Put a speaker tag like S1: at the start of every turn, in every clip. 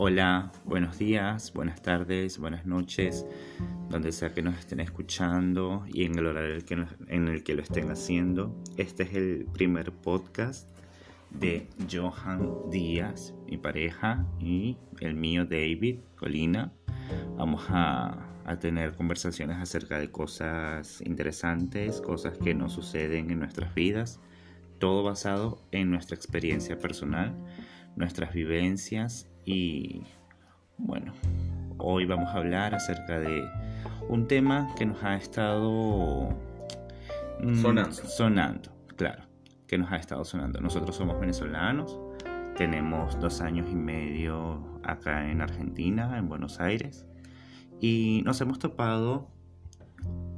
S1: Hola, buenos días, buenas tardes, buenas noches, donde sea que nos estén escuchando y en el horario en el que lo estén haciendo. Este es el primer podcast de Johan Díaz, mi pareja, y el mío David Colina. Vamos a, a tener conversaciones acerca de cosas interesantes, cosas que nos suceden en nuestras vidas, todo basado en nuestra experiencia personal, nuestras vivencias y bueno, hoy vamos a hablar acerca de un tema que nos ha estado
S2: mm, sonando.
S1: sonando, claro, que nos ha estado sonando. Nosotros somos venezolanos, tenemos dos años y medio acá en Argentina, en Buenos Aires, y nos hemos topado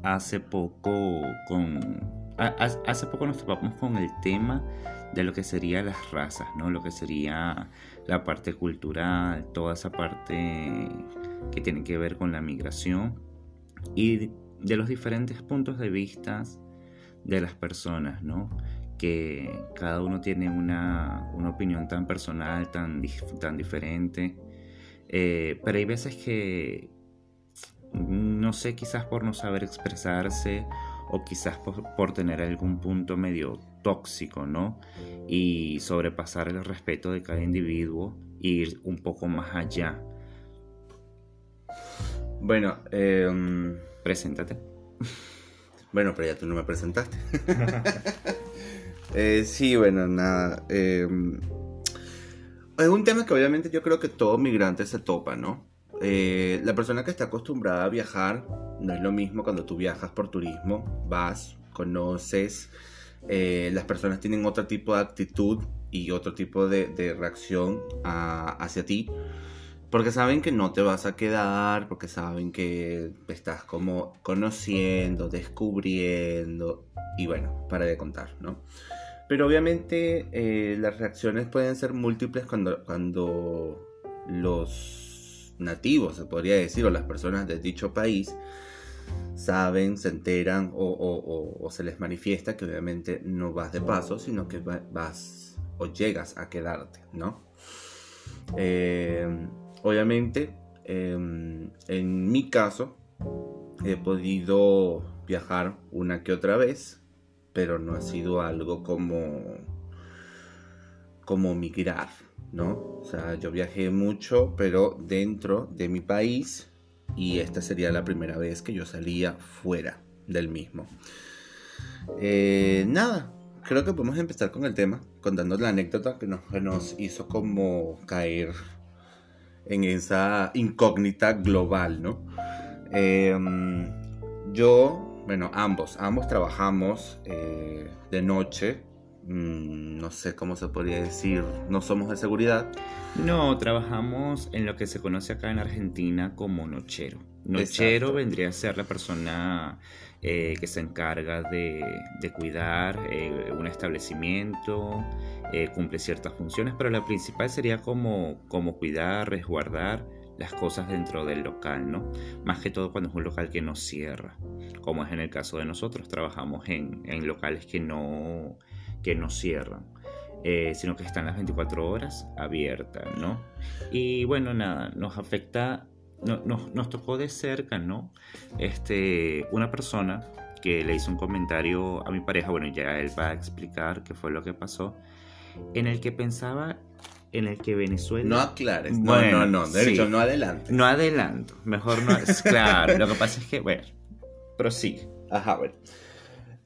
S1: hace poco con hace poco nos topamos con el tema de lo que serían las razas, ¿no? Lo que sería la parte cultural, toda esa parte que tiene que ver con la migración y de los diferentes puntos de vista de las personas, ¿no? Que cada uno tiene una, opinión tan personal, tan, tan diferente. Eh, pero hay veces que, no sé, quizás por no saber expresarse o quizás por, tener algún punto medio tóxico, ¿no? Y sobrepasar el respeto de cada individuo e ir un poco más allá.
S2: Bueno, em,
S1: preséntate.
S2: Bueno, pero ya tú no me presentaste. Eh, sí, bueno, nada. Em, es un tema que obviamente yo creo que todo migrante se topa, ¿no? Eh, la persona que está acostumbrada a viajar no es lo mismo cuando tú viajas por turismo, vas, conoces, eh, las personas tienen otro tipo de actitud y otro tipo de, reacción hacia ti. Porque saben que no te vas a quedar, porque saben que estás como conociendo, descubriendo, y bueno, para de contar, ¿no? Pero obviamente eh, las reacciones pueden ser múltiples cuando, cuando los nativos, se podría decir, o las personas de dicho país, saben, se enteran o, se les manifiesta que obviamente no vas de paso, sino que vas o llegas a quedarte, ¿no? Eh, obviamente, em, en mi caso, he podido viajar una que otra vez, pero no ha sido algo como, como migrar, ¿no? O sea, yo viajé mucho, pero dentro de mi país y esta sería la primera vez que yo salía fuera del mismo. Eh, nada, creo que podemos empezar con el tema, contando la anécdota que nos, nos hizo como caer en esa incógnita global, ¿no? Em, yo, bueno, ambos, ambos trabajamos eh, de noche Mm, no sé cómo se podría decir, no somos de seguridad.
S1: No, trabajamos en lo que se conoce acá en Argentina como nochero. Nochero vendría a ser la persona eh, que se encarga de, cuidar eh, un establecimiento, eh, cumple ciertas funciones, pero la principal sería como, como cuidar, resguardar las cosas dentro del local, ¿no? Más que todo cuando es un local que no cierra, como es en el caso de nosotros, trabajamos en, en locales que no que no cierran. Eh, sino que están las 24 horas abiertas, ¿no? Y bueno, nada, nos afecta, no, nos, tocó de cerca, ¿no? Este, una persona que le hizo un comentario a mi pareja, bueno, ya él va a explicar qué fue lo que pasó, en el que pensaba en el que Venezuela...
S2: No aclares, no, no, no, de hecho, no adelanto.
S1: No adelanto, mejor no, claro, lo que pasa es que, bueno, prosigue.
S2: Ajá, bueno.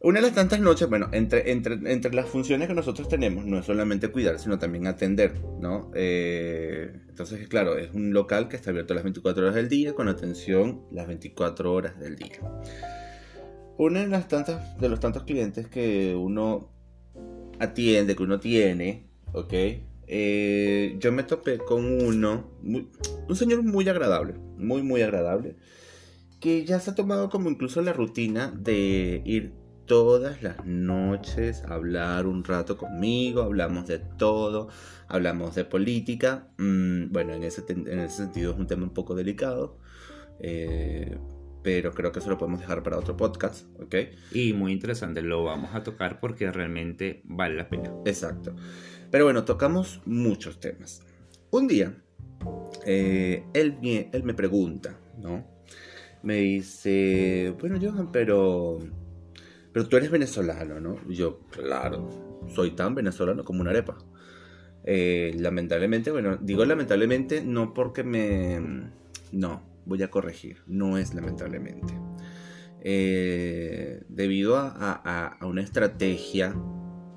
S2: Una de las tantas noches, bueno, entre, entre, entre las funciones que nosotros tenemos, no es solamente cuidar, sino también atender, ¿no? Eh, entonces, claro, es un local que está abierto las 24 horas del día, con atención las 24 horas del día. Una de las tantas, de los tantos clientes que uno atiende, que uno tiene, ¿ok? Eh, yo me topé con uno, un señor muy agradable, muy, muy agradable, que ya se ha tomado como incluso la rutina de ir todas las noches hablar un rato conmigo, hablamos de todo, hablamos de política. Mm, bueno, en ese, en ese, sentido es un tema un poco delicado, eh, pero creo que eso lo podemos dejar para otro podcast, ¿ok?
S1: Y muy interesante, lo vamos a tocar porque realmente vale la pena.
S2: Exacto. Pero bueno, tocamos muchos temas. Un día eh, él, él me pregunta, ¿no? Me dice, bueno, Johan, pero, pero tú eres venezolano, ¿no? Yo, claro, soy tan venezolano como una arepa. Eh, lamentablemente, bueno, digo lamentablemente no porque me... No, voy a corregir, no es lamentablemente. Eh, debido a, una estrategia,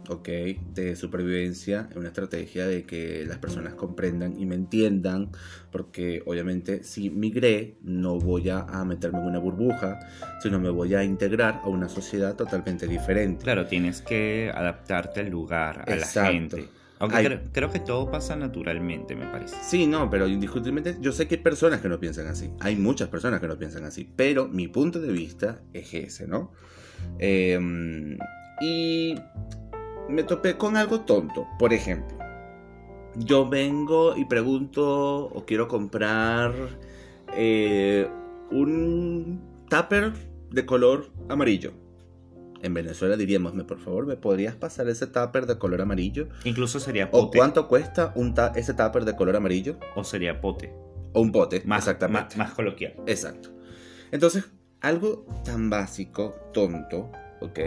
S2: ¿ok? De supervivencia, una estrategia de que las personas comprendan y me entiendan, porque obviamente si migré no voy a, meterme en una burbuja, sino me voy a integrar a una sociedad totalmente diferente.
S1: Claro, tienes que adaptarte al lugar, a la gente. Aunque creo, que todo pasa naturalmente, me parece.
S2: Sí, no, pero indiscutiblemente yo sé que hay personas que no piensan así. Hay muchas personas que no piensan así. Pero mi punto de vista es ese, ¿no? Em, y me topé con algo tonto. Por ejemplo, yo vengo y pregunto o quiero comprar eh, un tupper de color amarillo en Venezuela diríamos, por favor, ¿me podrías pasar ese tupper de color amarillo?
S1: Incluso sería pote.
S2: ¿O cuánto cuesta un ese tupper de color amarillo?
S1: O sería pote.
S2: O un pote,
S1: más,
S2: exactamente.
S1: Más, coloquial.
S2: Exacto. Entonces, algo tan básico, tonto, ¿ok?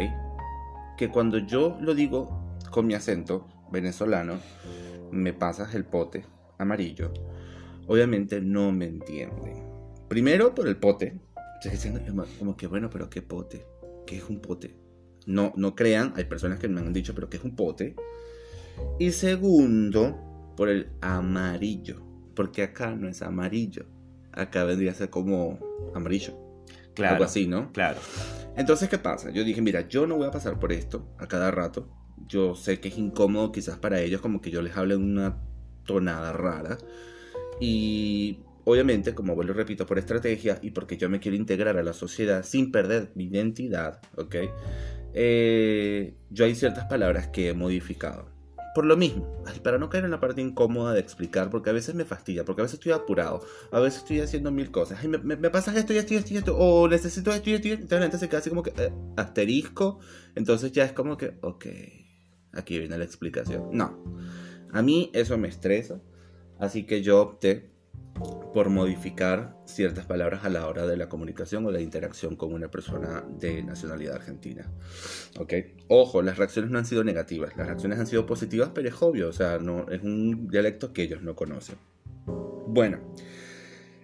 S2: Que cuando yo lo digo con mi acento venezolano, me pasas el pote amarillo, obviamente no me entienden. Primero por el pote. Como que, bueno, pero ¿qué pote? ¿Qué es un pote? No, no crean, hay personas que me han dicho, pero ¿qué es un pote? Y segundo, por el amarillo, porque acá no es amarillo, acá vendría a ser como amarillo. Claro. Algo así, ¿no?
S1: Claro.
S2: Entonces, ¿qué pasa? Yo dije, mira, yo no voy a pasar por esto a cada rato. Yo sé que es incómodo quizás para ellos, como que yo les hable una tonada rara. Y Obviamente, como vuelvo repito, por estrategia y porque yo me quiero integrar a la sociedad sin perder mi identidad, ¿ok? Eh, yo hay ciertas palabras que he modificado. Por lo mismo, para no caer en la parte incómoda de explicar, porque a veces me fastidia, porque a veces estoy apurado, a veces estoy haciendo mil cosas. me, me, pasa esto esto esto esto, o necesito esto esto esto. Entonces la gente se queda así como que eh, asterisco. Entonces ya es como que, ok, aquí viene la explicación. No, a mí eso me estresa, así que yo opté por modificar ciertas palabras a la hora de la comunicación o la interacción con una persona de nacionalidad argentina. ¿Ok? Ojo, las reacciones no han sido negativas, las reacciones han sido positivas, pero es obvio, o sea, no, es un dialecto que ellos no conocen. Bueno,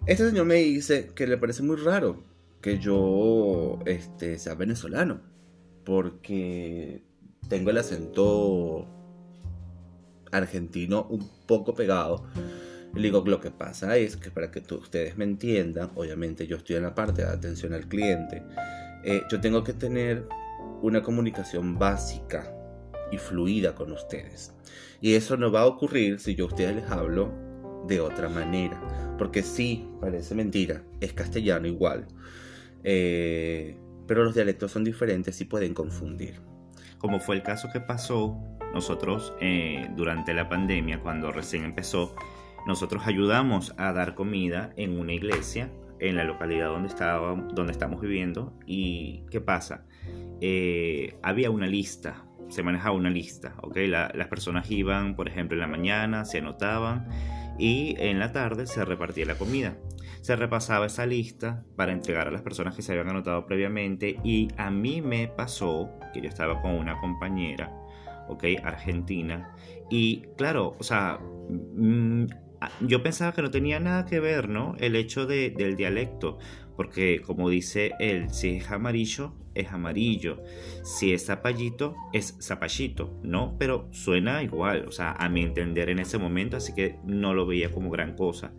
S2: este señor me dice que le parece muy raro que yo este, sea venezolano, porque tengo el acento argentino un poco pegado le digo, lo que pasa es que para que ustedes me entiendan, obviamente yo estoy en la parte de atención al cliente, eh, yo tengo que tener una comunicación básica y fluida con ustedes. Y eso no va a ocurrir si yo a ustedes les hablo de otra manera. Porque sí, parece mentira, es castellano igual. Eh, pero los dialectos son diferentes y pueden confundir.
S1: Como fue el caso que pasó nosotros eh, durante la pandemia, cuando recién empezó, nosotros ayudamos a dar comida en una iglesia en la localidad donde, estaba, donde estamos viviendo. ¿Y qué pasa? Eh, había una lista, se manejaba una lista, ¿ok? las personas iban, por ejemplo, en la mañana, se anotaban y en la tarde se repartía la comida. Se repasaba esa lista para entregar a las personas que se habían anotado previamente y a mí me pasó que yo estaba con una compañera, ¿ok? Argentina. Y claro, o sea, mm, yo pensaba que no tenía nada que ver, ¿no? El hecho de, del dialecto, porque como dice él, si es amarillo, es amarillo, si es zapallito, es zapallito, ¿no? Pero suena igual, o sea, a mi entender en ese momento, así que no lo veía como gran cosa.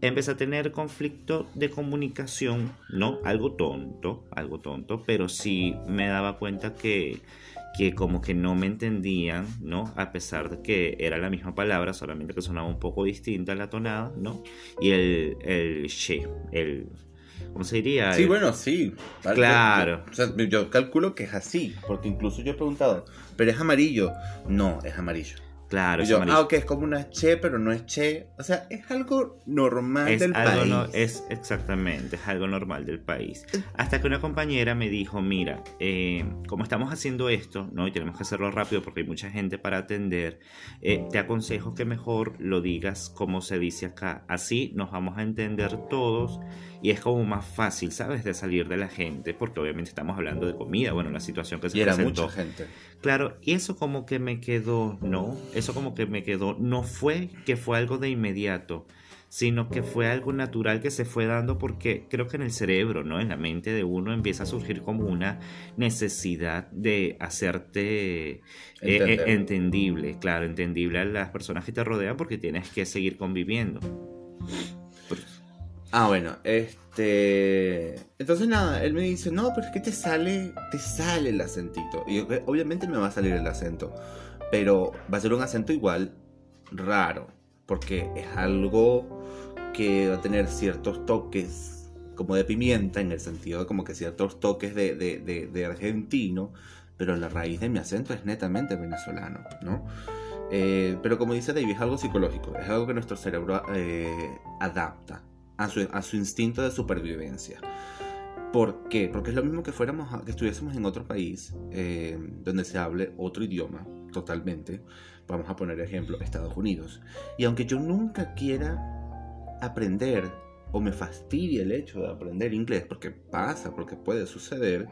S1: Empecé a tener conflicto de comunicación, ¿no? Algo tonto, algo tonto, pero sí me daba cuenta que que como que no me entendían, ¿no? A pesar de que era la misma palabra, solamente que sonaba un poco distinta la tonada, ¿no? Y el, el she, el... ¿Cómo se diría?
S2: Sí, bueno, sí.
S1: Claro.
S2: Yo, yo calculo que es así, porque incluso yo he preguntado, ¿pero es amarillo? No, es amarillo.
S1: Claro,
S2: Y
S1: es
S2: yo, ah, ok, es como una che, pero no es che. O sea, es algo normal
S1: Es
S2: del
S1: algo
S2: país.
S1: no- es exactamente, es algo normal del país. Hasta que una compañera me dijo, mira, eh, como estamos haciendo esto, ¿no? Y tenemos que hacerlo rápido porque hay mucha gente para atender, eh, te aconsejo que mejor lo digas como se dice acá. Así nos vamos a entender todos y es como más fácil, ¿sabes? De salir de la gente, porque obviamente estamos hablando de comida, bueno, la situación que se
S2: Y era
S1: presentó.
S2: mucha gente.
S1: Claro, y eso como que me quedó, ¿no? Eso como que me quedó, no fue que fue algo de inmediato, sino que fue algo natural que se fue dando porque creo que en el cerebro, ¿no? En la mente de uno empieza a surgir como una necesidad de hacerte eh, eh, entendible, claro, entendible a las personas que te rodean porque tienes que seguir conviviendo.
S2: Ah, bueno, este. Entonces nada, él me dice, no, pero es que te sale, te sale el acentito. Y ok, obviamente me va a salir el acento. Pero va a ser un acento igual raro. Porque es algo que va a tener ciertos toques como de pimienta, en el sentido de como que ciertos toques de, de- de- de argentino. Pero la raíz de mi acento es netamente venezolano, ¿no? Eh, pero como dice David, es algo psicológico, es algo que nuestro cerebro eh, adapta a su, instinto de supervivencia. ¿Por qué? Porque es lo mismo que fuéramos a- que estuviésemos en otro país eh, donde se hable otro idioma totalmente. Vamos a poner ejemplo Estados Unidos. Y aunque yo nunca quiera aprender o me fastidie el hecho de aprender inglés, porque pasa, porque puede suceder,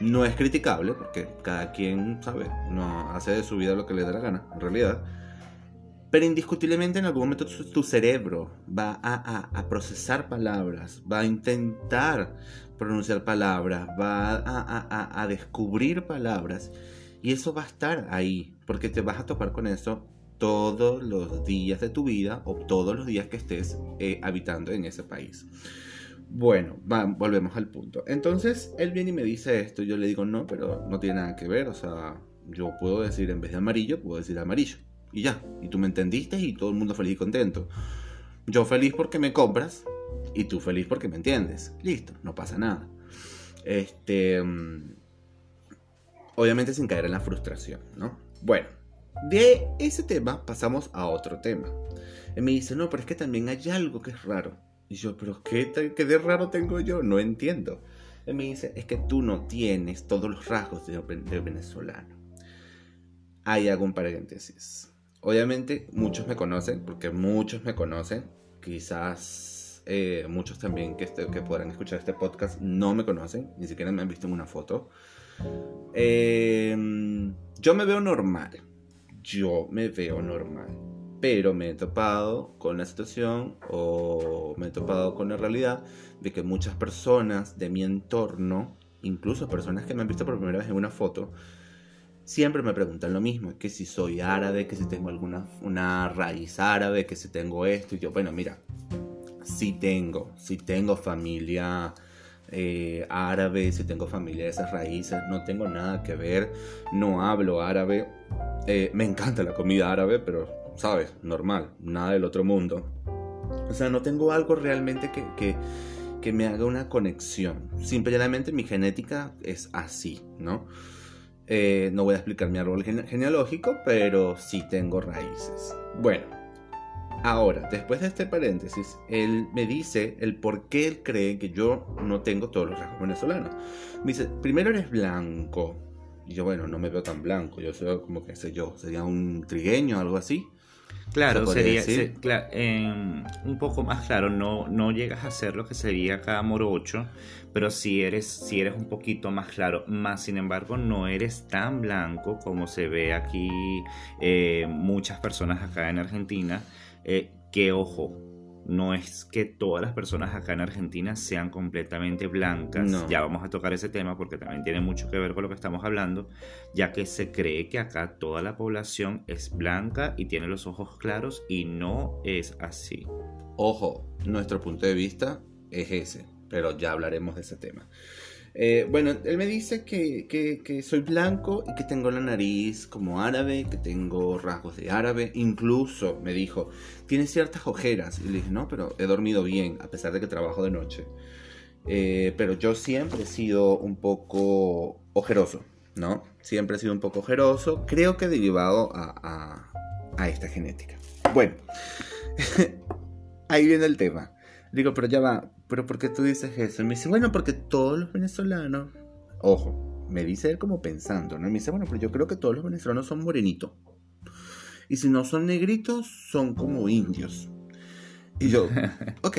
S2: no es criticable, porque cada quien, sabe, no hace de su vida lo que le da la gana, en realidad. Pero indiscutiblemente en algún momento tu, cerebro va a, procesar palabras, va a intentar pronunciar palabras, va a, descubrir palabras y eso va a estar ahí, porque te vas a topar con eso todos los días de tu vida o todos los días que estés eh, habitando en ese país. Bueno, volvemos al punto. Entonces él viene y me dice esto, yo le digo no, pero no tiene nada que ver, o sea, yo puedo decir en vez de amarillo, puedo decir amarillo. Y ya, y tú me entendiste y todo el mundo feliz y contento. Yo feliz porque me compras y tú feliz porque me entiendes. Listo, no pasa nada. Este. mm, Obviamente sin caer en la frustración, ¿no? Bueno, de ese tema pasamos a otro tema. Él me dice, no, pero es que también hay algo que es raro. Y yo, pero ¿qué, qué de raro tengo yo? No entiendo. Él me dice, es que tú no tienes todos los rasgos de, de venezolano. Ahí hago un paréntesis. Obviamente muchos me conocen, porque muchos me conocen. Quizás eh, muchos también que, este- que podrán escuchar este podcast no me conocen, ni siquiera me han visto en una foto. Eh, yo me veo normal. Yo me veo normal. Pero me he topado con la situación o me he topado con la realidad de que muchas personas de mi entorno, incluso personas que me han visto por primera vez en una foto, siempre me preguntan lo mismo, que si soy árabe, que si tengo alguna una raíz árabe, que si tengo esto. Y yo, bueno, mira, sí tengo, sí tengo familia eh, árabe, sí tengo familia de esas raíces, no tengo nada que ver, no hablo árabe, eh, me encanta la comida árabe, pero, sabes, normal, nada del otro mundo. O sea, no tengo algo realmente que, que, que me haga una conexión. Simplemente mi genética es así, ¿no? Eh, no voy a explicar mi árbol gene- genealógico, pero sí tengo raíces. Bueno, ahora, después de este paréntesis, él me dice el por qué él cree que yo no tengo todos los rasgos venezolanos. Me dice, primero eres blanco. Y yo, bueno, no me veo tan blanco. Yo soy como que sé yo, sería un trigueño, algo así.
S1: Claro,
S2: ¿Se podría
S1: sería se- em, un poco más claro, no, no llegas a ser lo que sería acá morocho, pero sí eres, sí eres un poquito más claro, más sin embargo no eres tan blanco como se ve aquí eh, muchas personas acá en Argentina, eh, que ojo, no es que todas las personas acá en Argentina sean completamente blancas,
S2: No.
S1: ya vamos a tocar ese tema porque también tiene mucho que ver con lo que estamos hablando, ya que se cree que acá toda la población es blanca y tiene los ojos claros y no es así.
S2: Ojo, nuestro punto de vista es ese, pero ya hablaremos de ese tema. Eh, bueno, él me dice que, que- soy blanco y que tengo la nariz como árabe, que tengo rasgos de árabe. Incluso me dijo, tienes ciertas ojeras. Y le dije, no, pero he dormido bien, a pesar de que trabajo de noche. Eh, pero yo siempre he sido un poco ojeroso, ¿no? Siempre he sido un poco ojeroso. Creo que derivado a, a- a esta genética. Bueno, ahí viene el tema. Digo, pero ya va, pero ¿por qué tú dices eso? Y me dice, bueno, porque todos los venezolanos, ojo, me dice él como pensando, ¿no? Y me dice, bueno, pero yo creo que todos los venezolanos son morenitos. Y si no son negritos, son como indios. Y yo, ok,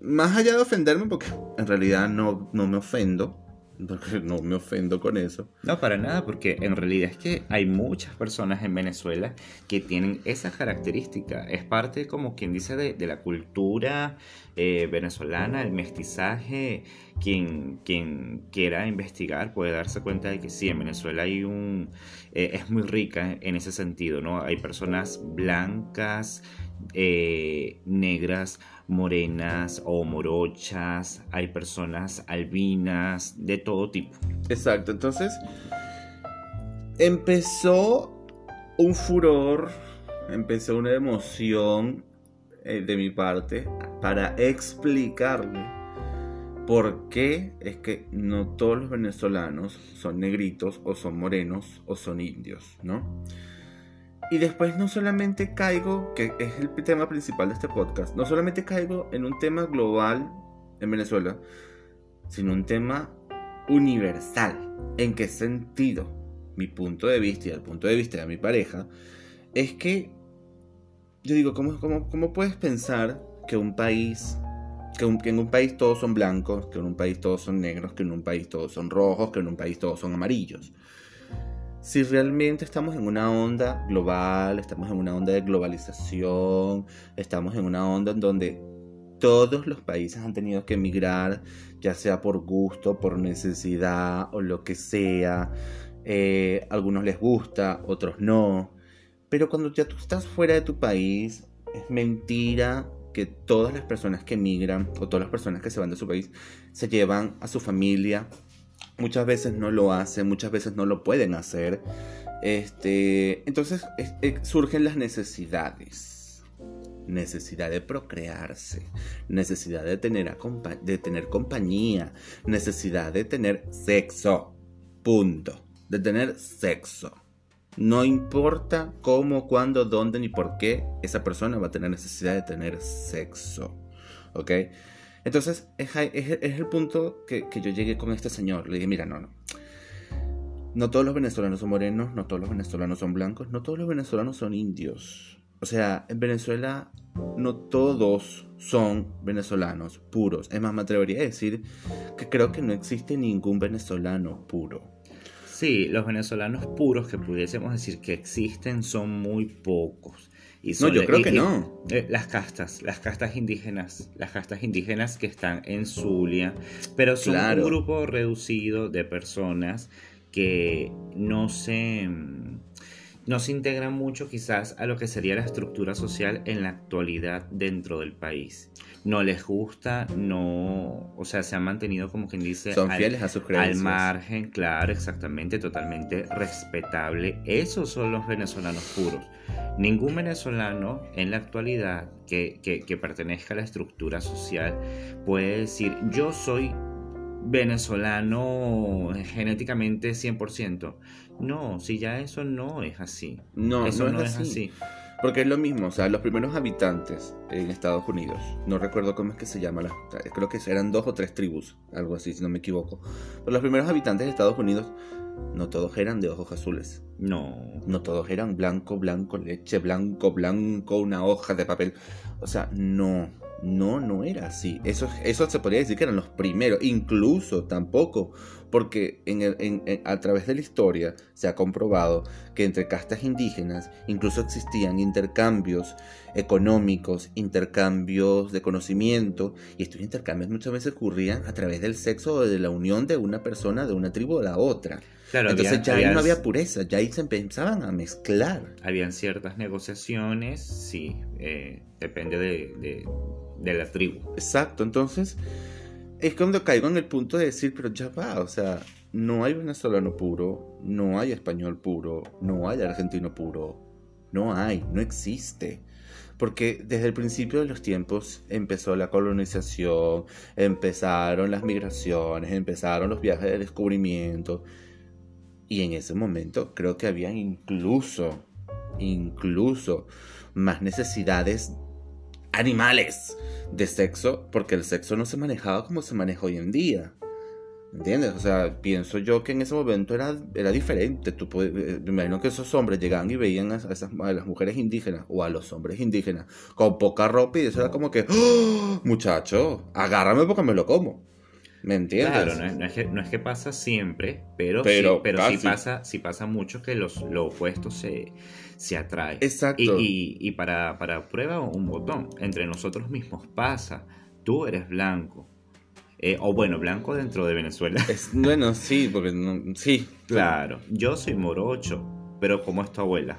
S2: más allá de ofenderme, porque en realidad no, no me ofendo, no me ofendo con eso.
S1: No, para nada, porque en realidad es que hay muchas personas en Venezuela que tienen esa característica. Es parte, como quien dice, de, la cultura eh, venezolana, el mestizaje. Quien, quien quiera investigar puede darse cuenta de que sí, en Venezuela hay un... Eh, es muy rica en ese sentido, ¿no? Hay personas blancas, eh, negras, morenas o morochas, hay personas albinas, de todo tipo.
S2: Exacto, entonces empezó un furor, empezó una emoción eh, de mi parte para explicarle por qué es que no todos los venezolanos son negritos o son morenos o son indios, ¿no? Y después no solamente caigo, que es el tema principal de este podcast, no solamente caigo en un tema global en Venezuela, sino un tema universal. ¿En qué sentido? Mi punto de vista y el punto de vista de mi pareja es que yo digo, ¿cómo, cómo, puedes pensar que un país, que, que, en un país todos son blancos, que en un país todos son negros, que en un país todos son rojos, que en un país todos son amarillos? Si realmente estamos en una onda global, estamos en una onda de globalización, estamos en una onda en donde todos los países han tenido que emigrar, ya sea por gusto, por necesidad o lo que sea. Eh, algunos les gusta, otros no. Pero cuando ya tú estás fuera de tu país, es mentira que todas las personas que emigran o todas las personas que se van de su país se llevan a su familia, muchas veces no lo hacen, muchas veces no lo pueden hacer. Este, entonces surgen las necesidades. Necesidad de procrearse, necesidad de tener, de tener compañía, necesidad de tener sexo. Punto. De tener sexo. No importa cómo, cuándo, dónde ni por qué esa persona va a tener necesidad de tener sexo. ¿Ok? Entonces, es, el punto que, yo llegué con este señor. Le dije, mira, no, no. No todos los venezolanos son morenos, no todos los venezolanos son blancos, no todos los venezolanos son indios. O sea, en Venezuela no todos son venezolanos puros. Es más, me atrevería a decir que creo que no existe ningún venezolano puro.
S1: Sí, los venezolanos puros que pudiésemos decir que existen son muy pocos
S2: no, yo creo que no.
S1: Eh, las castas, las castas indígenas, las castas indígenas que están en Zulia, pero son un grupo reducido de personas que no se no se integran mucho quizás a lo que sería la estructura social en la actualidad dentro del país. No les gusta, no, o sea, se han mantenido como quien dice
S2: Son al, fieles a sus creencias.
S1: Al margen, claro, exactamente, totalmente respetable. Esos son los venezolanos puros. Ningún venezolano en la actualidad que, que pertenezca a la estructura social puede decir yo soy venezolano genéticamente 100%. No, si ya eso no es así.
S2: No, eso no, es, así. Porque es lo mismo, o sea, los primeros habitantes en Estados Unidos, no recuerdo cómo es que se llama, creo que eran dos o tres tribus, algo así, si no me equivoco. Pero los primeros habitantes de Estados Unidos, no todos eran de ojos azules.
S1: No.
S2: No todos eran blanco, blanco, leche, blanco, blanco, una hoja de papel. O sea, no. No, no era así. Eso, eso se podría decir que eran los primeros. Incluso tampoco, porque en a través de la historia se ha comprobado que entre castas indígenas incluso existían intercambios económicos, intercambios de conocimiento, y estos intercambios muchas veces ocurrían a través del sexo o de la unión de una persona de una tribu a la otra. Entonces ya ahí no había pureza, ya ahí se empezaban a mezclar.
S1: Habían ciertas negociaciones, sí, eh, depende de de la tribu.
S2: Exacto, entonces es cuando caigo en el punto de decir, pero ya va, o sea, no hay venezolano puro, no hay español puro, no hay argentino puro, no hay, no existe. Porque desde el principio de los tiempos empezó la colonización, empezaron las migraciones, empezaron los viajes de descubrimiento. Y en ese momento creo que había incluso incluso más necesidades animales de sexo, porque el sexo no se manejaba como se maneja hoy en día. ¿Entiendes? O sea, pienso yo que en ese momento era, era diferente. Tú eh, me imagino que esos hombres llegaban y veían a, esas, a las mujeres indígenas o a los hombres indígenas con poca ropa y eso era como que, ¡Oh, muchacho, agárrame porque me lo como. ¿Me entiendes?
S1: Claro, no es, que, no es que pasa siempre, pero, pero, sí, pero sí, pasa, sí pasa mucho que los, lo opuesto se, se atrae.
S2: Exacto.
S1: Y, y, y para, para prueba un botón, entre nosotros mismos pasa, tú eres blanco, eh, o bueno, blanco dentro de Venezuela.
S2: Es, bueno, sí, porque sí.
S1: Claro, yo soy morocho, pero ¿cómo es tu abuela?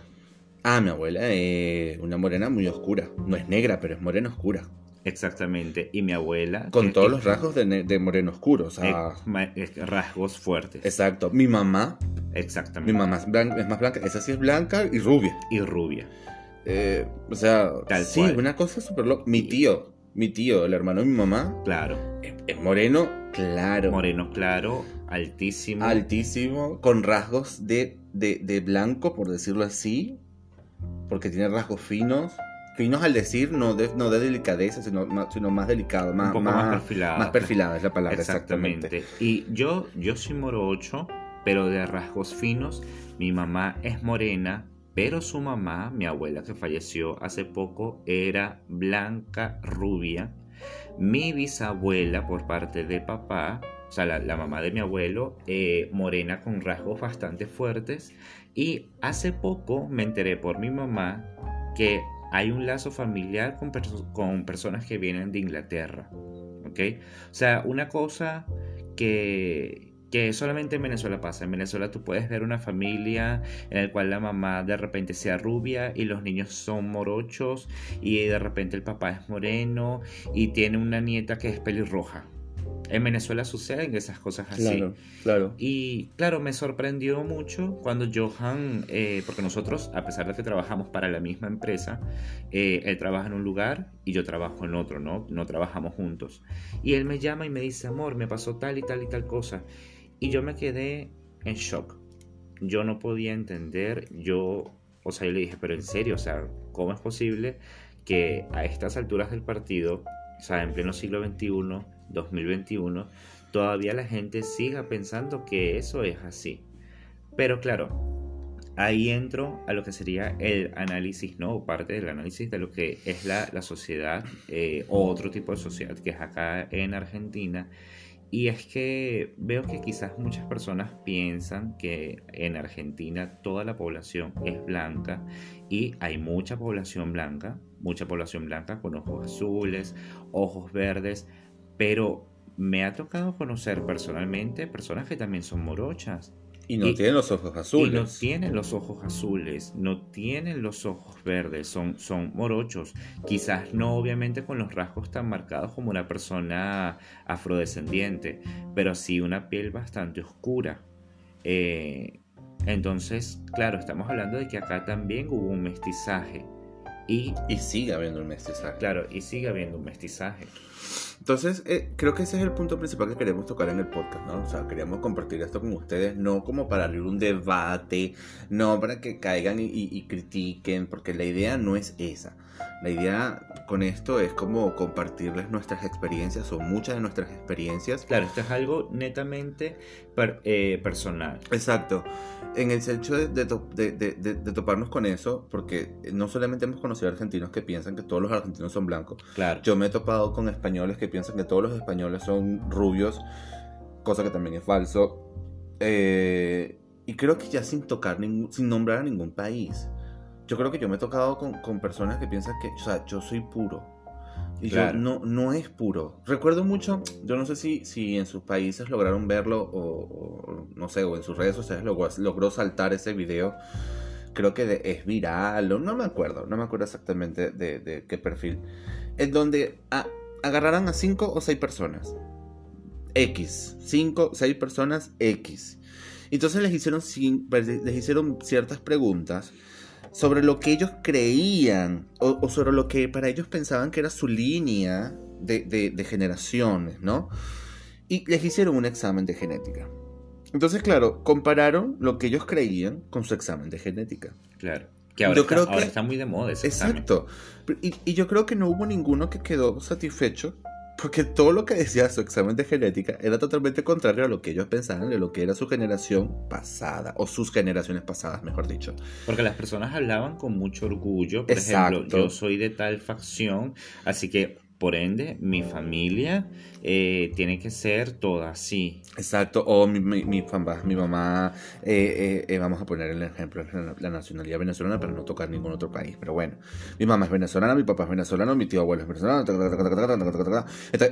S2: Ah, mi abuela es una morena muy oscura. No es negra, pero es morena oscura.
S1: Exactamente, y mi abuela...
S2: Con todos los rasgos de, de, moreno oscuro, o sea...
S1: rasgos fuertes.
S2: Exacto. Mi mamá...
S1: Exactamente.
S2: Mi mamá es, blanca, es, más blanca, esa sí es blanca y rubia.
S1: Y rubia.
S2: Eh, o sea, Tal sí, una cosa súper loca. Mi tío, mi tío, el hermano de mi mamá...
S1: Claro
S2: es moreno claro.
S1: Moreno claro, altísimo.
S2: Altísimo, con rasgos de, de, blanco, por decirlo así. Porque tiene rasgos finos. Finos al decir, no de, no de delicadeza, sino, sino más delicado, más,
S1: Un más, perfilado.
S2: Más perfilada es la palabra, exactamente.
S1: Y yo, yo soy morocho, pero de rasgos finos. Mi mamá es morena, pero su mamá, mi abuela que falleció hace poco, era blanca, rubia mi bisabuela por parte de papá, o sea, la, mamá de mi abuelo, eh, morena con rasgos bastante fuertes. Y hace poco me enteré por mi mamá que hay un lazo familiar con, personas que vienen de Inglaterra. ¿Ok? O sea, una cosa que, que solamente en Venezuela pasa. En Venezuela tú puedes ver una familia en la cual la mamá de repente sea rubia y los niños son morochos y de repente el papá es moreno y tiene una nieta que es pelirroja. En Venezuela suceden esas cosas así.
S2: Claro, claro.
S1: Y claro, me sorprendió mucho cuando Johan, eh, porque nosotros, a pesar de que trabajamos para la misma empresa, eh, él trabaja en un lugar y yo trabajo en otro, ¿no? No trabajamos juntos. Y él me llama y me dice, amor, me pasó tal y tal y tal cosa. Y yo me quedé en shock. Yo no podía entender, yo, o sea, yo le dije, pero en serio, o sea, ¿cómo es posible que a estas alturas del partido, o sea, en pleno siglo XXI, 2021, todavía la gente siga pensando que eso es así? Pero claro, ahí entro a lo que sería el análisis, ¿no? Parte del análisis de lo que es la, la sociedad eh, o otro tipo de sociedad que es acá en Argentina y es que veo que quizás muchas personas piensan que en Argentina toda la población es blanca y hay mucha población blanca, mucha población blanca con ojos azules, ojos verdes, pero me ha tocado conocer personalmente personas que también son morochas
S2: y no tienen los ojos azules.
S1: Y no tienen los ojos azules, no tienen los ojos verdes, son, son morochos. Quizás no obviamente con los rasgos tan marcados como una persona afrodescendiente, pero sí una piel bastante oscura. Eh, entonces, claro, estamos hablando de que acá también hubo un mestizaje. Y,
S2: y sigue habiendo un mestizaje.
S1: Claro, y sigue habiendo un mestizaje.
S2: Entonces, eh, creo que ese es el punto principal que queremos tocar en el podcast, ¿no? O sea, queríamos compartir esto con ustedes, no como para abrir un debate, no para que caigan y, critiquen, porque la idea no es esa. La idea con esto es como compartirles nuestras experiencias o muchas de nuestras experiencias.
S1: Claro, esto es algo netamente eh, personal.
S2: Exacto. En el hecho de, de, toparnos con eso, porque no solamente hemos conocido argentinos que piensan que todos los argentinos son blancos.
S1: Claro.
S2: Yo me he topado con españoles que piensan que todos los españoles son rubios, cosa que también es falso. Eh, y creo que ya sin tocar, sin nombrar a ningún país. Yo creo que yo me he tocado con, con personas que piensan que, o sea, yo soy puro. Y yo, no, no es puro. Recuerdo mucho, yo no sé si, si en sus países lograron verlo o, no sé, o en sus redes sociales logró, logró saltar ese video. Creo que es viral, o no me acuerdo, no me acuerdo exactamente de, de qué perfil. En donde agarraran a cinco o seis personas. X. Cinco, seis personas X. Entonces les hicieron, les hicieron ciertas preguntas sobre lo que ellos creían o, sobre lo que para ellos pensaban que era su línea de, generaciones, ¿no? Y les hicieron un examen de genética. Entonces, claro, compararon lo que ellos creían con su examen de genética.
S1: Claro. Que ahora,
S2: Yo
S1: está,
S2: creo que-
S1: está muy de moda ese examen.
S2: Exacto. Y, y yo creo que no hubo ninguno que quedó satisfecho porque todo lo que decía su examen de genética era totalmente contrario a lo que ellos pensaban de lo que era su generación pasada, o sus generaciones pasadas, mejor dicho.
S1: Porque las personas hablaban con mucho orgullo. Por ejemplo, yo soy de tal facción, así que por ende, mi familia eh, tiene que ser toda así.
S2: Exacto, o mi, mi, mi, mi mamá, eh, eh, vamos a poner el ejemplo, la, la nacionalidad venezolana para no tocar ningún otro país, pero bueno, mi mamá es venezolana, mi papá es venezolano, mi tío abuelo es venezolano,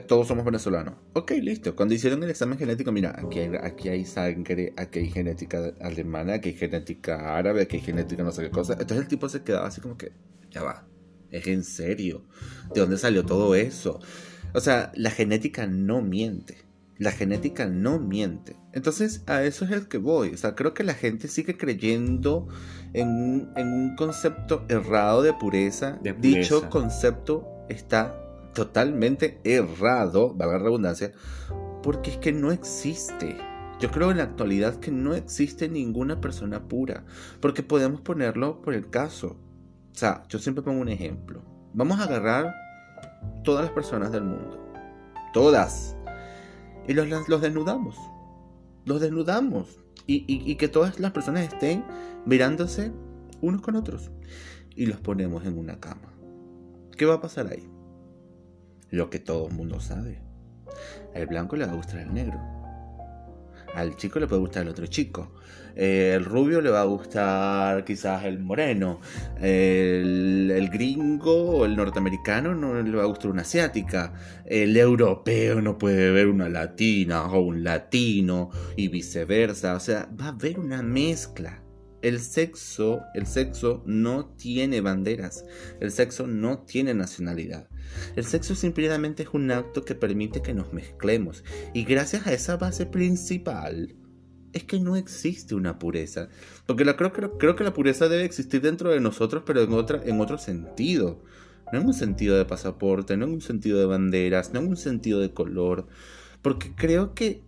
S2: todos somos venezolanos. Ok, listo, cuando hicieron el examen genético, mira, aquí hay, aquí hay sangre, aquí hay genética alemana, aquí hay genética árabe, aquí hay genética no sé qué cosa, entonces el tipo se quedaba así como que, ya va es en serio, ¿de dónde salió todo eso? O sea, la genética no miente. La genética no miente. Entonces, a eso es el que voy. O sea, creo que la gente sigue creyendo en un, en un concepto errado de pureza.
S1: De
S2: Dicho
S1: pureza.
S2: concepto está totalmente errado, valga la redundancia, porque es que no existe. Yo creo en la actualidad que no existe ninguna persona pura, porque podemos ponerlo por el caso. O sea, yo siempre pongo un ejemplo. Vamos a agarrar todas las personas del mundo. Todas. Y los, desnudamos. Los desnudamos. Y, y- y que todas las personas estén mirándose unos con otros. Y los ponemos en una cama. ¿Qué va a pasar ahí? Lo que todo el mundo sabe. Al blanco le va a gustar el negro. Al chico le puede gustar el otro chico. Eh, el rubio le va a gustar quizás el moreno. El, gringo o el norteamericano no le va a gustar una asiática. El europeo no puede ver una latina o un latino y viceversa. O sea, va a haber una mezcla. El sexo, el sexo no tiene banderas. El sexo no tiene nacionalidad. El sexo simplemente es un acto que permite que nos mezclemos. Y gracias a esa base principal, es que no existe una pureza. Porque la, creo, creo, que la pureza debe existir dentro de nosotros, pero en, otra, en otro sentido. No en un sentido de pasaporte, no en un sentido de banderas, no en un sentido de color. Porque creo que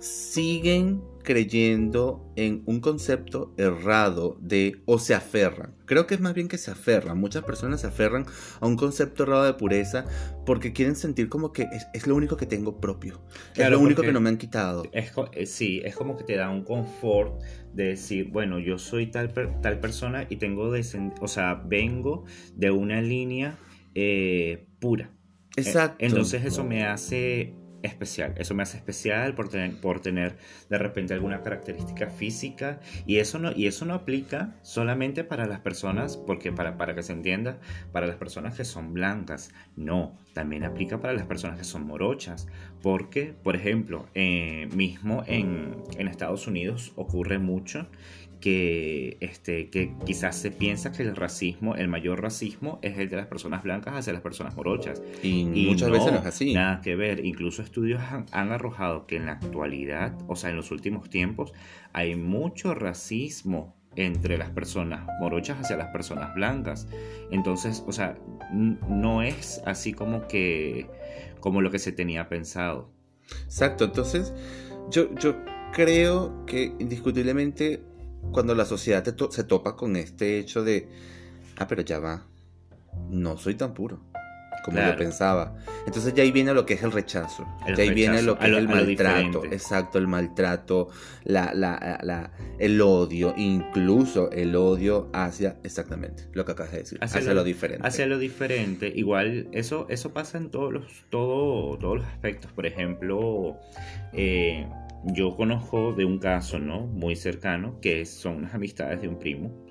S2: siguen creyendo en un concepto errado de o se aferran. Creo que es más bien que se aferran. Muchas personas se aferran a un concepto errado de pureza porque quieren sentir como que es, es lo único que tengo propio. es lo único que no me han quitado.
S1: Es, eh, sí, es como que te da un confort de decir, bueno, yo soy tal, per- tal persona y tengo, descend- o sea, vengo de una línea eh, pura.
S2: Exacto.
S1: Eh, Entonces eso me hace especial, eso me hace especial por tener, por tener de repente alguna característica física y eso no, y eso no aplica solamente para las personas, porque para, para que se entienda, para las personas que son blancas, no, también aplica para las personas que son morochas, porque, por ejemplo, eh, mismo en, en Estados Unidos ocurre mucho que, este, que quizás se piensa que el racismo, el mayor racismo es el de las personas blancas hacia las personas morochas.
S2: Y,
S1: Y
S2: muchas
S1: no,
S2: veces no es así.
S1: Nada que ver. Incluso estudios han, han arrojado que en la actualidad, o sea, en los últimos tiempos, hay mucho racismo entre las personas morochas hacia las personas blancas. Entonces, o sea, no es así como que como lo que se tenía pensado.
S2: Exacto, entonces yo, yo creo que indiscutiblemente cuando la sociedad to- se topa con este hecho de, ah, pero ya va, no soy tan puro como
S1: Claro.
S2: yo pensaba. Entonces ya ahí viene lo que es el rechazo,
S1: El
S2: ya ahí viene lo que es el maltrato, exacto, el maltrato, la, la, la- el odio, incluso el odio hacia, exactamente, lo que acabas de decir,
S1: Hacia
S2: hacia,
S1: lo-
S2: lo diferente.
S1: Hacia lo diferente, igual eso, eso pasa en todos los, todo, todos los aspectos. Por ejemplo, eh, yo conozco de un caso ¿no? muy cercano que son unas amistades de un primo,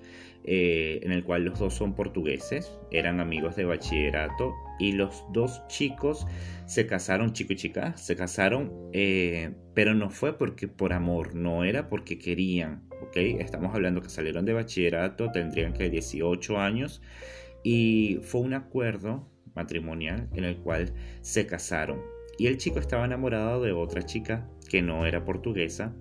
S1: eh, en el cual los dos son portugueses, eran amigos de bachillerato y los dos chicos se casaron, chico y chica, se casaron, eh, pero no fue porque por amor, no era porque querían, ¿ok? Estamos hablando que salieron de bachillerato, tendrían que 18 años y fue un acuerdo matrimonial en el cual se casaron. Y el chico estaba enamorado de otra chica que no era portuguesa,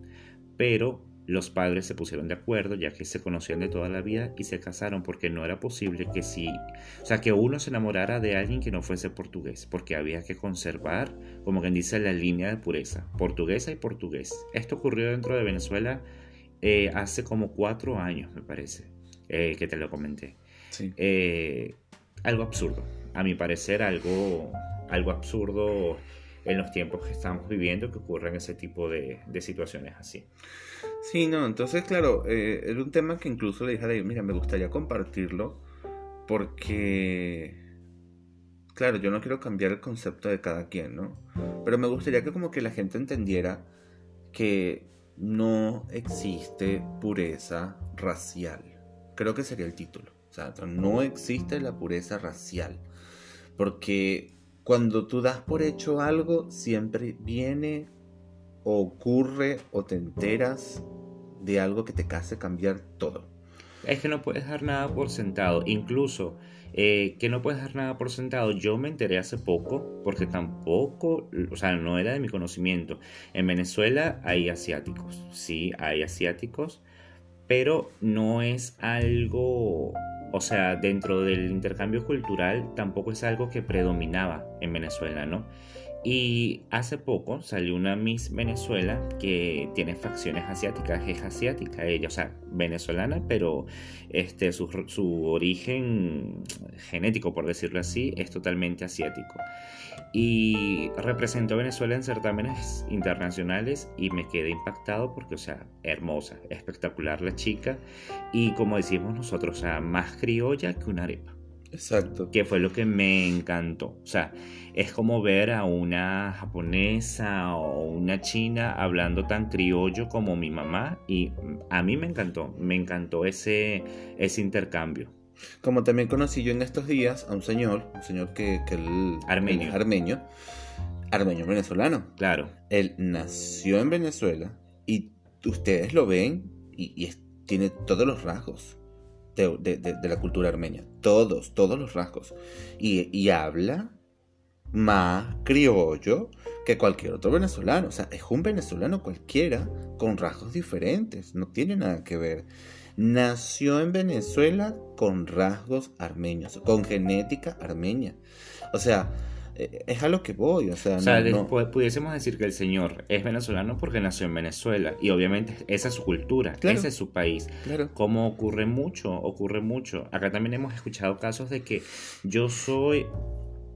S1: pero los padres se pusieron de acuerdo ya que se conocían de toda la vida y se casaron porque no era posible que si, o sea, que uno se enamorara de alguien que no fuese portugués, porque había que conservar, como quien dice, la línea de pureza, portuguesa y portugués. Esto ocurrió dentro de Venezuela eh, hace como cuatro años, me parece. eh, que te lo comenté.
S2: Sí.
S1: Eh, algo absurdo, a mi parecer algo, algo absurdo en los tiempos que estamos viviendo que ocurren ese tipo de, situaciones así.
S2: Sí, no, entonces, claro, eh, era un tema que incluso le dije a ella, mira, me gustaría compartirlo porque, claro, yo no quiero cambiar el concepto de cada quien, ¿no? Pero me gustaría que como que la gente entendiera que no existe pureza racial. Creo que sería el título. O sea, no existe la pureza racial. Porque cuando tú das por hecho algo, siempre viene o ocurre o te enteras de algo que te hace cambiar todo.
S1: Es que no puedes dar nada por sentado. Incluso eh, que no puedes dar nada por sentado. Yo me enteré hace poco, porque tampoco, o sea, no era de mi conocimiento. En Venezuela hay asiáticos, sí, hay asiáticos, pero no es algo, o sea, dentro del intercambio cultural tampoco es algo que predominaba en Venezuela, ¿no? Y hace poco salió una Miss Venezuela que tiene facciones asiáticas, es asiática ella, o sea, venezolana, pero este, su, su origen genético, por decirlo así, es totalmente asiático. Y representó a Venezuela en certámenes internacionales y me quedé impactado porque, o sea, hermosa, espectacular la chica y como decimos nosotros, o sea, más criolla que una arepa.
S2: Exacto.
S1: Que fue lo que me encantó. O sea, es como ver a una japonesa o una china hablando tan criollo como mi mamá y a mí me encantó, me encantó ese, ese intercambio.
S2: Como también conocí yo en estos días a un señor, un señor que, que él,
S1: Armenio.
S2: él es armenio, armenio venezolano.
S1: Claro,
S2: Él nació en Venezuela y ustedes lo ven y, y es- tiene todos los rasgos de, de- la cultura armenia. Todos, todos los rasgos. Y, y habla más criollo que cualquier otro venezolano. O sea, es un venezolano cualquiera con rasgos diferentes. No tiene nada que ver. Nació en Venezuela con rasgos armenios, con genética armenia. O sea, es a lo que voy. O sea,
S1: o sea,
S2: no- no-
S1: después pudiésemos decir que el señor es venezolano porque nació en Venezuela y obviamente esa es su cultura,
S2: Claro.
S1: ese es su país.
S2: Claro.
S1: Como ocurre mucho, ocurre mucho. Acá también hemos escuchado casos de que yo soy...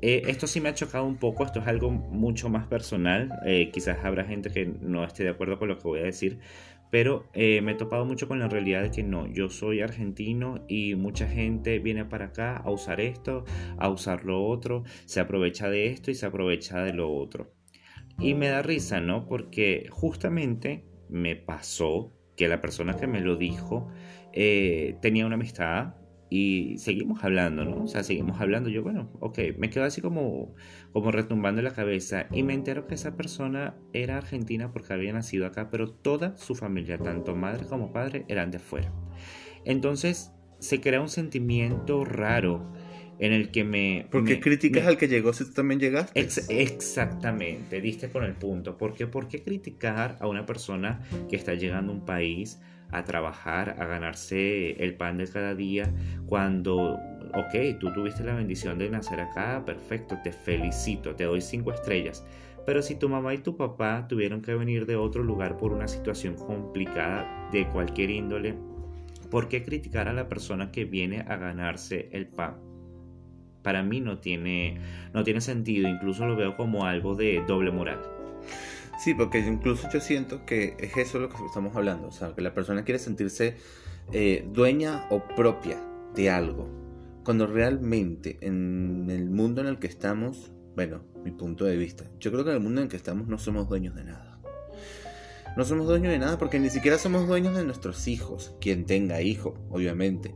S1: eh, esto sí me ha chocado un poco, esto es algo mucho más personal. eh, quizás habrá gente que no esté de acuerdo con lo que voy a decir, pero eh, me he topado mucho con la realidad de que no, yo soy argentino y mucha gente viene para acá a usar esto, a usar lo otro, se aprovecha de esto y se aprovecha de lo otro. Y me da risa, ¿no? Porque justamente me pasó que la persona que me lo dijo eh, tenía una amistad y seguimos hablando, ¿no? O sea, seguimos hablando. Yo, bueno, ok, me quedo así como, como retumbando en la cabeza y me entero que esa persona era argentina porque había nacido acá, pero toda su familia, tanto madre como padre, eran de afuera. Entonces se crea un sentimiento raro en el que me...
S2: ¿Por qué
S1: me-
S2: criticas
S1: me-
S2: al que llegó si tú también llegaste?
S1: Ex- exactamente, diste con el punto. ¿Por qué? ¿Por qué criticar a una persona que está llegando a un país a trabajar, a ganarse el pan de cada día, cuando, ok, tú tuviste la bendición de nacer acá, perfecto, te felicito, te doy cinco estrellas. Pero si tu mamá y tu papá tuvieron que venir de otro lugar por una situación complicada de cualquier índole, ¿por qué criticar a la persona que viene a ganarse el pan? Para mí no tiene, no tiene sentido, incluso lo veo como algo de doble moral.
S2: Sí, porque incluso yo siento que es eso lo que estamos hablando. O sea, que la persona quiere sentirse eh, dueña o propia de algo. Cuando realmente en el mundo en el que estamos, bueno, mi punto de vista, yo creo que en el mundo en el que estamos no somos dueños de nada. No somos dueños de nada porque ni siquiera somos dueños de nuestros hijos, quien tenga hijo, obviamente.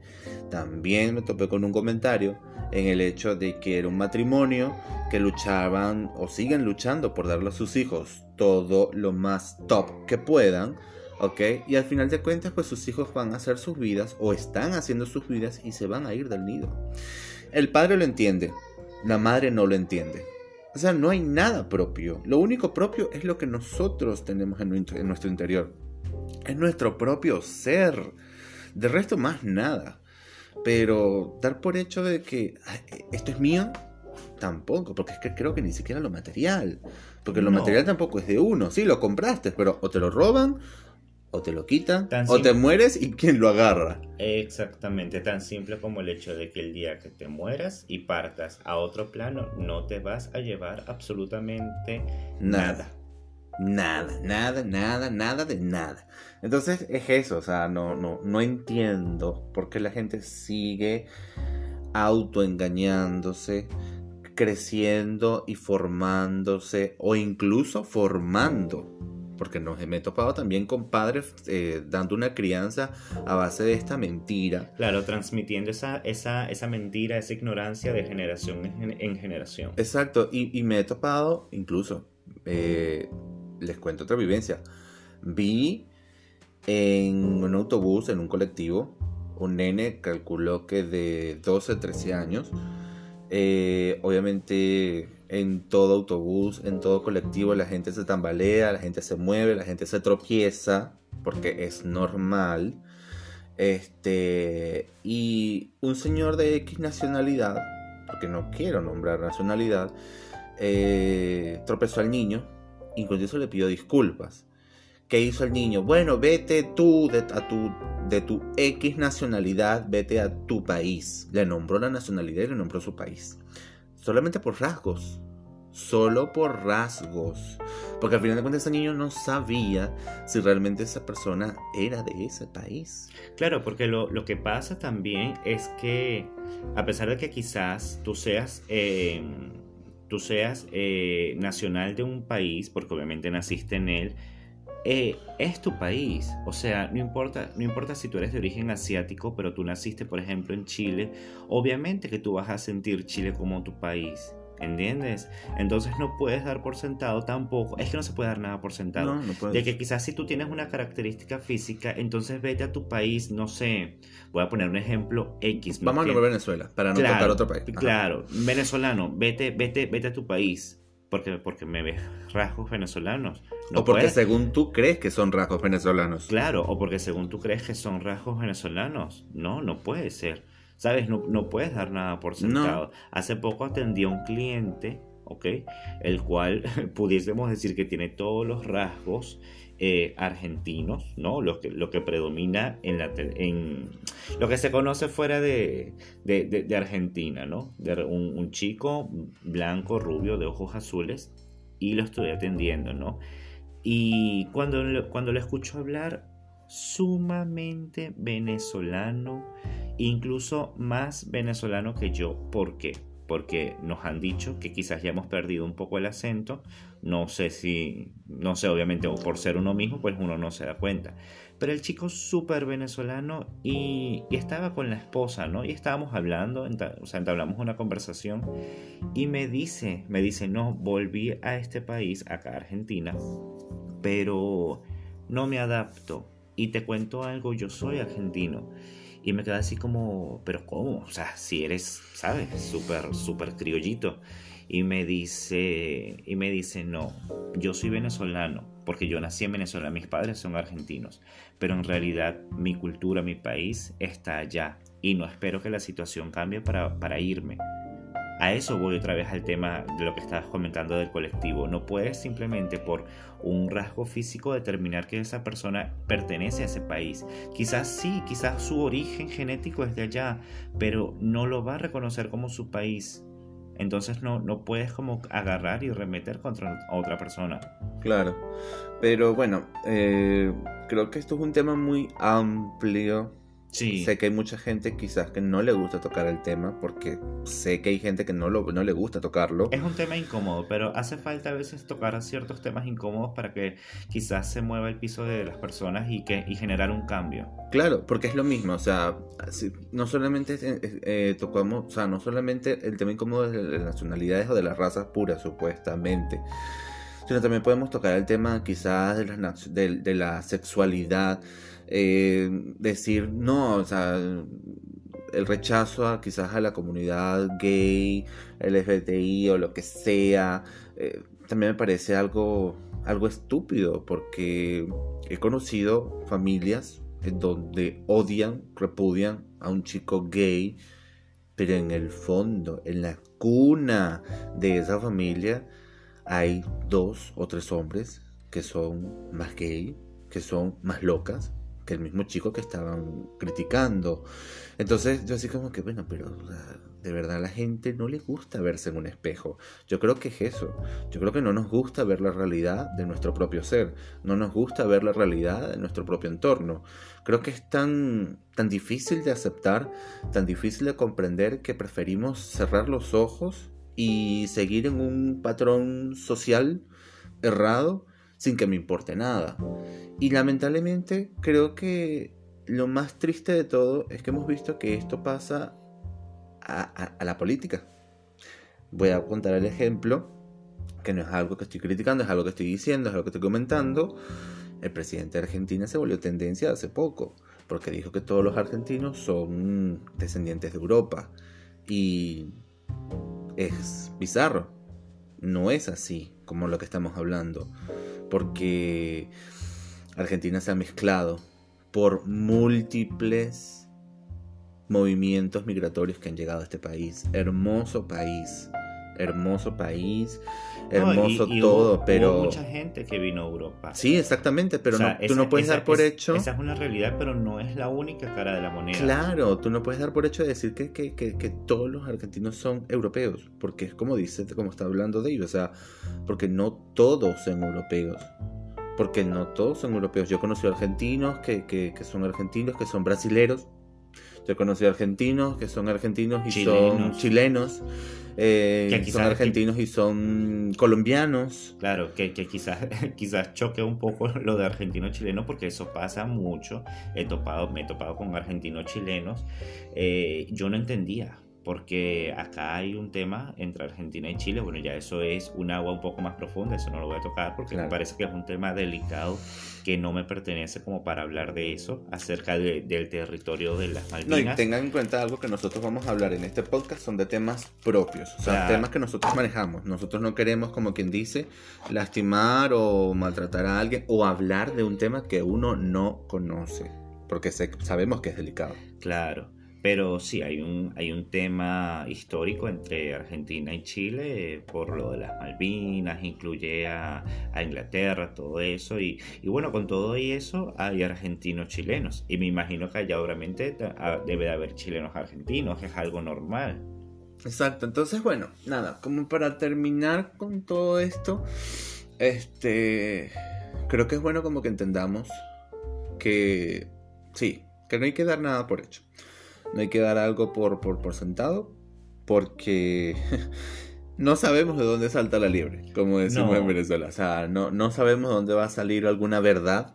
S2: También me topé con un comentario en el hecho de que era un matrimonio que luchaban o siguen luchando por darle a sus hijos todo lo más top que puedan, ¿ok? Y al final de cuentas, pues sus hijos van a hacer sus vidas o están haciendo sus vidas y se van a ir del nido. El padre lo entiende, la madre no lo entiende. O sea, no hay nada propio. Lo único propio es lo que nosotros tenemos en nuestro, en nuestro interior. Es nuestro propio ser. De resto, más nada. Pero dar por hecho de que "Ay, esto es mío, tampoco, porque es que creo que ni siquiera lo material. Porque lo
S1: No.
S2: material tampoco es de uno. Sí, lo compraste, pero o te lo roban o te lo quitan,
S1: Tan
S2: o te mueres y quien lo agarra.
S1: Exactamente, tan simple como el hecho de que el día que te mueras y partas a otro plano, no te vas a llevar absolutamente
S2: Nada.
S1: nada.
S2: Nada, nada, nada, nada de nada. Entonces es eso, o sea, no, no, no entiendo por qué la gente sigue autoengañándose, creciendo y formándose, o incluso formando. Porque nos me he topado también con padres eh, dando una crianza a base de esta mentira.
S1: Claro, transmitiendo esa, esa, esa mentira, esa ignorancia de generación en, gen- en generación.
S2: Exacto, y, y me he topado, incluso, eh, les cuento otra vivencia. Vi en un autobús, en un colectivo, un nene calculó que de 12, 13 años. Eh, obviamente en todo autobús, en todo colectivo, la gente se tambalea, la gente se mueve, la gente se tropieza, porque es normal. Este, y un señor de X nacionalidad, porque no quiero nombrar nacionalidad, eh, tropezó al niño, incluso le pidió disculpas. ¿Qué hizo el niño? Bueno, vete tú de, tu, de tu X nacionalidad, vete a tu país. Le nombró la nacionalidad y le nombró su país. Solamente por rasgos. Solo por rasgos. Porque al final de cuentas ese niño no sabía si realmente esa persona era de ese país.
S1: Claro, porque lo, lo que pasa también es que a pesar de que quizás tú seas, eh, tú seas eh, nacional de un país, porque obviamente naciste en él, eh, es tu país. O sea, no importa, no importa si tú eres de origen asiático, pero tú naciste, por ejemplo, en Chile, obviamente que tú vas a sentir Chile como tu país. ¿Entiendes? Entonces no puedes dar por sentado tampoco. Es que no se puede dar nada por sentado.
S2: No,
S1: De que quizás si tú tienes una característica física, entonces vete a tu país, no sé, voy a poner un ejemplo X. ¿me
S2: Vamos a
S1: entiendes?
S2: nombrar Venezuela, para no tocar otro país. Ajá.
S1: Claro, venezolano, vete, vete, vete a tu país, porque, porque me ves rasgos venezolanos. No
S2: o porque
S1: puedes-
S2: según tú crees que son rasgos venezolanos.
S1: Claro, o porque según tú crees que son rasgos venezolanos. No, no puede ser. ¿Sabes? No, no puedes dar nada por sentado. Hace poco atendí a un cliente, ¿ok? El cual pudiésemos decir que tiene todos los rasgos eh, argentinos, ¿no? Lo que, lo que predomina en, la, en lo que se conoce fuera de, de- de- de Argentina, ¿no? De un, un chico blanco, rubio, de ojos azules, y lo estoy atendiendo, ¿no? Y cuando, cuando lo escucho hablar, sumamente venezolano, incluso más venezolano que yo. ¿Por qué? Porque nos han dicho que quizás ya hemos perdido un poco el acento. No sé si, no sé, obviamente, o por ser uno mismo, pues uno no se da cuenta. Pero el chico súper venezolano y, estaba con la esposa, ¿no? Y estábamos hablando, o sea, entablamos una conversación y me dice, me dice, no, volví a este país, acá a Argentina, pero no me adapto. Y te cuento algo, yo soy argentino. Y me queda así como, pero ¿cómo? O sea, si eres, ¿sabes? Súper, súper criollito. Y me dice, y me dice, no, yo soy venezolano, porque yo nací en Venezuela, mis padres son argentinos, pero en realidad mi cultura, mi país está allá. Y no espero que la situación cambie para, para irme. A eso voy otra vez al tema de lo que estabas comentando del colectivo. No puedes simplemente por un rasgo físico determinar que esa persona pertenece a ese país. Quizás sí, quizás su origen genético es de allá, pero no lo va a reconocer como su país. Entonces no, no puedes como agarrar y remeter contra otra persona.
S2: Claro. Pero bueno, eh, creo que esto es un tema muy amplio.
S1: Sí.
S2: Sé que hay mucha gente quizás que no le gusta tocar el tema porque sé que hay gente que no, lo, no le gusta tocarlo.
S1: Es un tema incómodo, pero hace falta a veces tocar ciertos temas incómodos para que quizás se mueva el piso de las personas y, que, y generar un cambio.
S2: Claro, porque es lo mismo, o sea, si- no solamente eh, tocamos, o sea, no solamente el tema incómodo de las nacionalidades o de las razas puras, supuestamente, sino también podemos tocar el tema quizás de la, de, de la sexualidad, eh, decir, no, o sea, el rechazo a quizás a la comunidad gay, LGBTI o lo que sea, eh, también me parece algo, algo estúpido, porque he conocido familias en donde odian, repudian a un chico gay, pero en el fondo, en la cuna de esa familia, hay dos o tres hombres que son más gay que son más locas que el mismo chico que estaban criticando. Entonces yo así como que, bueno, pero de verdad a la gente no le gusta verse en un espejo. Yo creo que es eso. Yo creo que no nos gusta ver la realidad de nuestro propio ser. No nos gusta ver la realidad de nuestro propio entorno. Creo que es tan, tan difícil de aceptar, tan difícil de comprender que preferimos cerrar los ojos y seguir en un patrón social errado sin que me importe nada. Y lamentablemente creo que lo más triste de todo es que hemos visto que esto pasa a, la política. Voy a contar el ejemplo, que no es algo que estoy criticando, es algo que estoy diciendo, es algo que estoy comentando. El presidente de Argentina se volvió tendencia hace poco, porque dijo que todos los argentinos son descendientes de Europa. Y es bizarro. No es así como lo que estamos hablando. Porque Argentina se ha mezclado por múltiples movimientos migratorios que han llegado a este país. Hermoso país, hermoso país, hermoso todo, pero...
S1: Hubo mucha gente que vino a Europa.
S2: Sí, exactamente, pero no, tú no puedes dar por hecho...
S1: Esa es una realidad, pero no es la única cara de la moneda.
S2: Claro, tú no puedes dar por hecho de decir que, que, que, que todos los argentinos son europeos, porque es como dice, como está hablando de ellos, o sea, porque no todos son europeos porque no todos son europeos. Yo he conocido argentinos que, que, que, son argentinos, que son brasileros. Yo he conocido argentinos que son argentinos y son chilenos. Eh, que son argentinos y son colombianos.
S1: Claro, que, que quizás, quizás choque un poco lo de argentino-chileno porque eso pasa mucho. He topado, me he topado con argentinos chilenos. Eh, yo no entendía porque acá hay un tema entre Argentina y Chile, bueno, ya eso es un agua un poco más profunda, eso no lo voy a tocar porque me parece que es un tema delicado que no me pertenece como para hablar de eso, acerca del territorio de las Malvinas.
S2: No, y tengan en cuenta algo que nosotros vamos a hablar en este podcast, son de temas propios, o sea, temas que nosotros manejamos. Nosotros no queremos, como quien dice, lastimar o maltratar a alguien o hablar de un tema que uno no conoce, porque sabemos que es delicado.
S1: Claro. Pero sí, hay un, hay un tema histórico entre Argentina y Chile por lo de las Malvinas, incluye a, Inglaterra, todo eso. Y, bueno, con todo y eso hay argentinos chilenos. Y me imagino que allá obviamente ah, debe de haber chilenos argentinos, es algo normal.
S2: Exacto, entonces bueno, nada, como para terminar con todo esto, este, creo que es bueno como que entendamos que sí, que no hay que dar nada por hecho no hay que dar algo por, por, sentado, porque no sabemos de dónde salta la liebre, como decimos en Venezuela. O sea, no, no sabemos dónde va a salir alguna verdad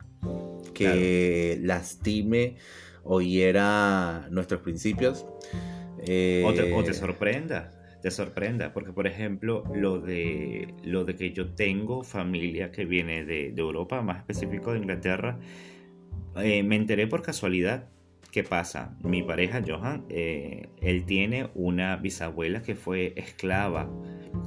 S2: que lastime o hiera nuestros principios.
S1: o, te, eh, sorprenda te sorprenda, porque por ejemplo, lo de, lo de que yo tengo familia que viene de, Europa, más específico de Inglaterra, eh, me enteré por casualidad ¿Qué pasa? Mi pareja Johan, eh, él tiene una bisabuela que fue esclava,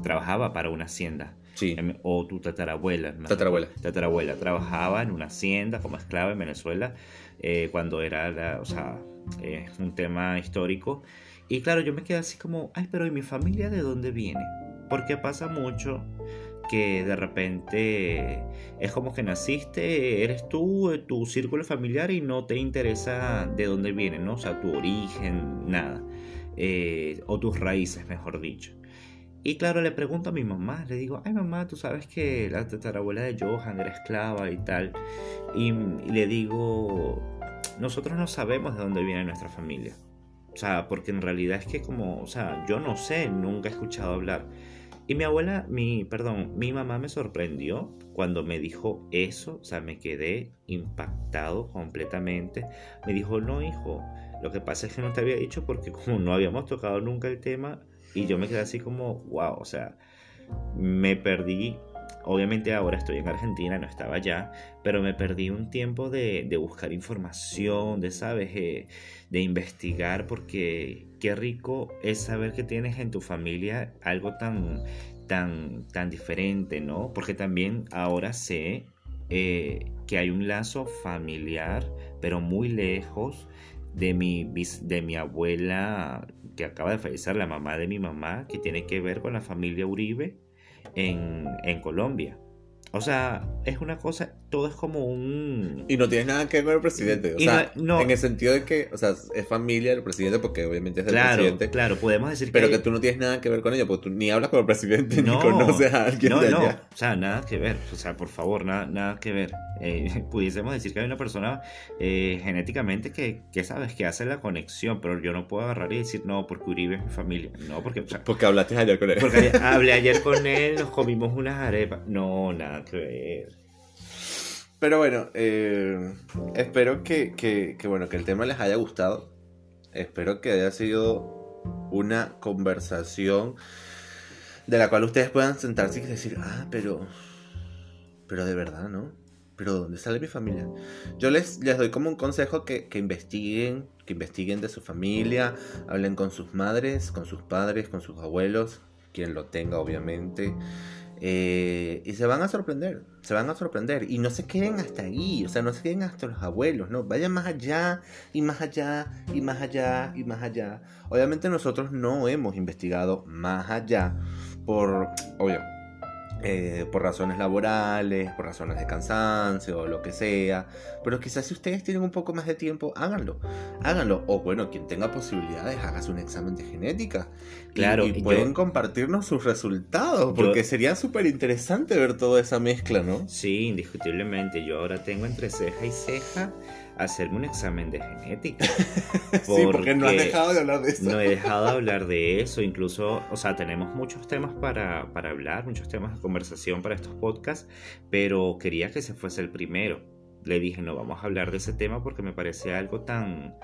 S1: trabajaba para una hacienda.
S2: Sí.
S1: Em, o tu tatarabuela.
S2: Tatarabuela.
S1: Tatarabuela. Trabajaba en una hacienda como esclava en Venezuela eh, cuando era, o sea, eh, un tema histórico. Y claro, yo me quedé así como, ay, pero ¿y mi familia de dónde viene? Porque pasa mucho que de repente es como que naciste, eres tú, eh, tu círculo familiar y no te interesa de dónde viene, ¿no? O sea, tu origen, nada. Eh, o tus raíces, mejor dicho. Y claro, le pregunto a mi mamá, le digo, ay mamá, tú sabes que la tatarabuela de Johan era esclava y tal. Y, y le digo, nosotros no sabemos de dónde viene nuestra familia. O sea, porque en realidad es que como, o sea, yo no sé, nunca he escuchado hablar. Y mi abuela, mi, perdón, mi mamá me sorprendió cuando me dijo eso, o sea, me quedé impactado completamente. Me dijo, no, hijo, lo que pasa es que no te había dicho porque como no habíamos tocado nunca el tema y yo me quedé así como, wow, o sea, me perdí Obviamente ahora estoy en Argentina, no estaba allá, pero me perdí un tiempo de, buscar información, de, ¿sabes? Eh, de investigar, porque qué rico es saber que tienes en tu familia algo tan, tan, tan diferente, ¿no? Porque también ahora sé eh, que hay un lazo familiar, pero muy lejos de mi, de mi abuela que acaba de fallecer, la mamá de mi mamá, que tiene que ver con la familia Uribe en, Colombia. O sea, es una cosa, todo es como un...
S2: Y no tienes nada que ver con el presidente. O
S1: Y
S2: sea,
S1: no- no-
S2: en el sentido de que, o sea, es familia del presidente porque obviamente es del
S1: Claro,
S2: presidente.
S1: claro, podemos decir
S2: Pero
S1: que...
S2: que tú no tienes nada que ver con ella, porque tú ni hablas con el presidente
S1: No,
S2: ni conoces a alguien
S1: no,
S2: de
S1: no,
S2: allá.
S1: o sea, nada que ver, o sea, por favor, nada, nada que ver. Eh, pudiésemos decir que hay una persona eh, genéticamente que, que sabes que hace la conexión, pero yo no puedo agarrar y decir, no, porque Uribe es mi familia, no, porque, o sea,
S2: Porque hablaste ayer con él.
S1: porque hablé ayer con él, nos comimos unas arepas, no, nada que ver.
S2: Pero bueno, eh, espero que, que, que, bueno, que el tema les haya gustado. Espero que haya sido una conversación de la cual ustedes puedan sentarse y decir, ah, pero, pero de verdad, ¿no? Pero ¿dónde sale mi familia? Yo les, les doy como un consejo que, que investiguen, que investiguen de su familia, hablen con sus madres, con sus padres, con sus abuelos, quien lo tenga obviamente. Eh, y se van a sorprender, se van a sorprender. Y no se queden hasta ahí, o sea, no se queden hasta los abuelos, no, vayan más allá y más allá y más allá y más allá. Obviamente nosotros no hemos investigado más allá por, obvio, eh, por razones laborales, por razones de cansancio o lo que sea. Pero quizás si ustedes tienen un poco más de tiempo, háganlo. Háganlo. O bueno, quien tenga posibilidades, hágase un examen de genética.
S1: Claro,
S2: Y, pueden compartirnos sus resultados. Porque sería súper interesante ver toda esa mezcla, ¿no?
S1: Sí, indiscutiblemente, yo ahora tengo entre ceja y ceja hacerme un examen de genética.
S2: Sí, porque no has
S1: Porque-
S2: dejado de hablar de eso.
S1: No he dejado de hablar de eso, incluso, o sea, tenemos muchos temas para, para hablar, muchos temas de conversación para estos podcasts, pero quería que ese fuese el primero. Le dije, no, vamos a hablar de ese tema porque me parece algo tan,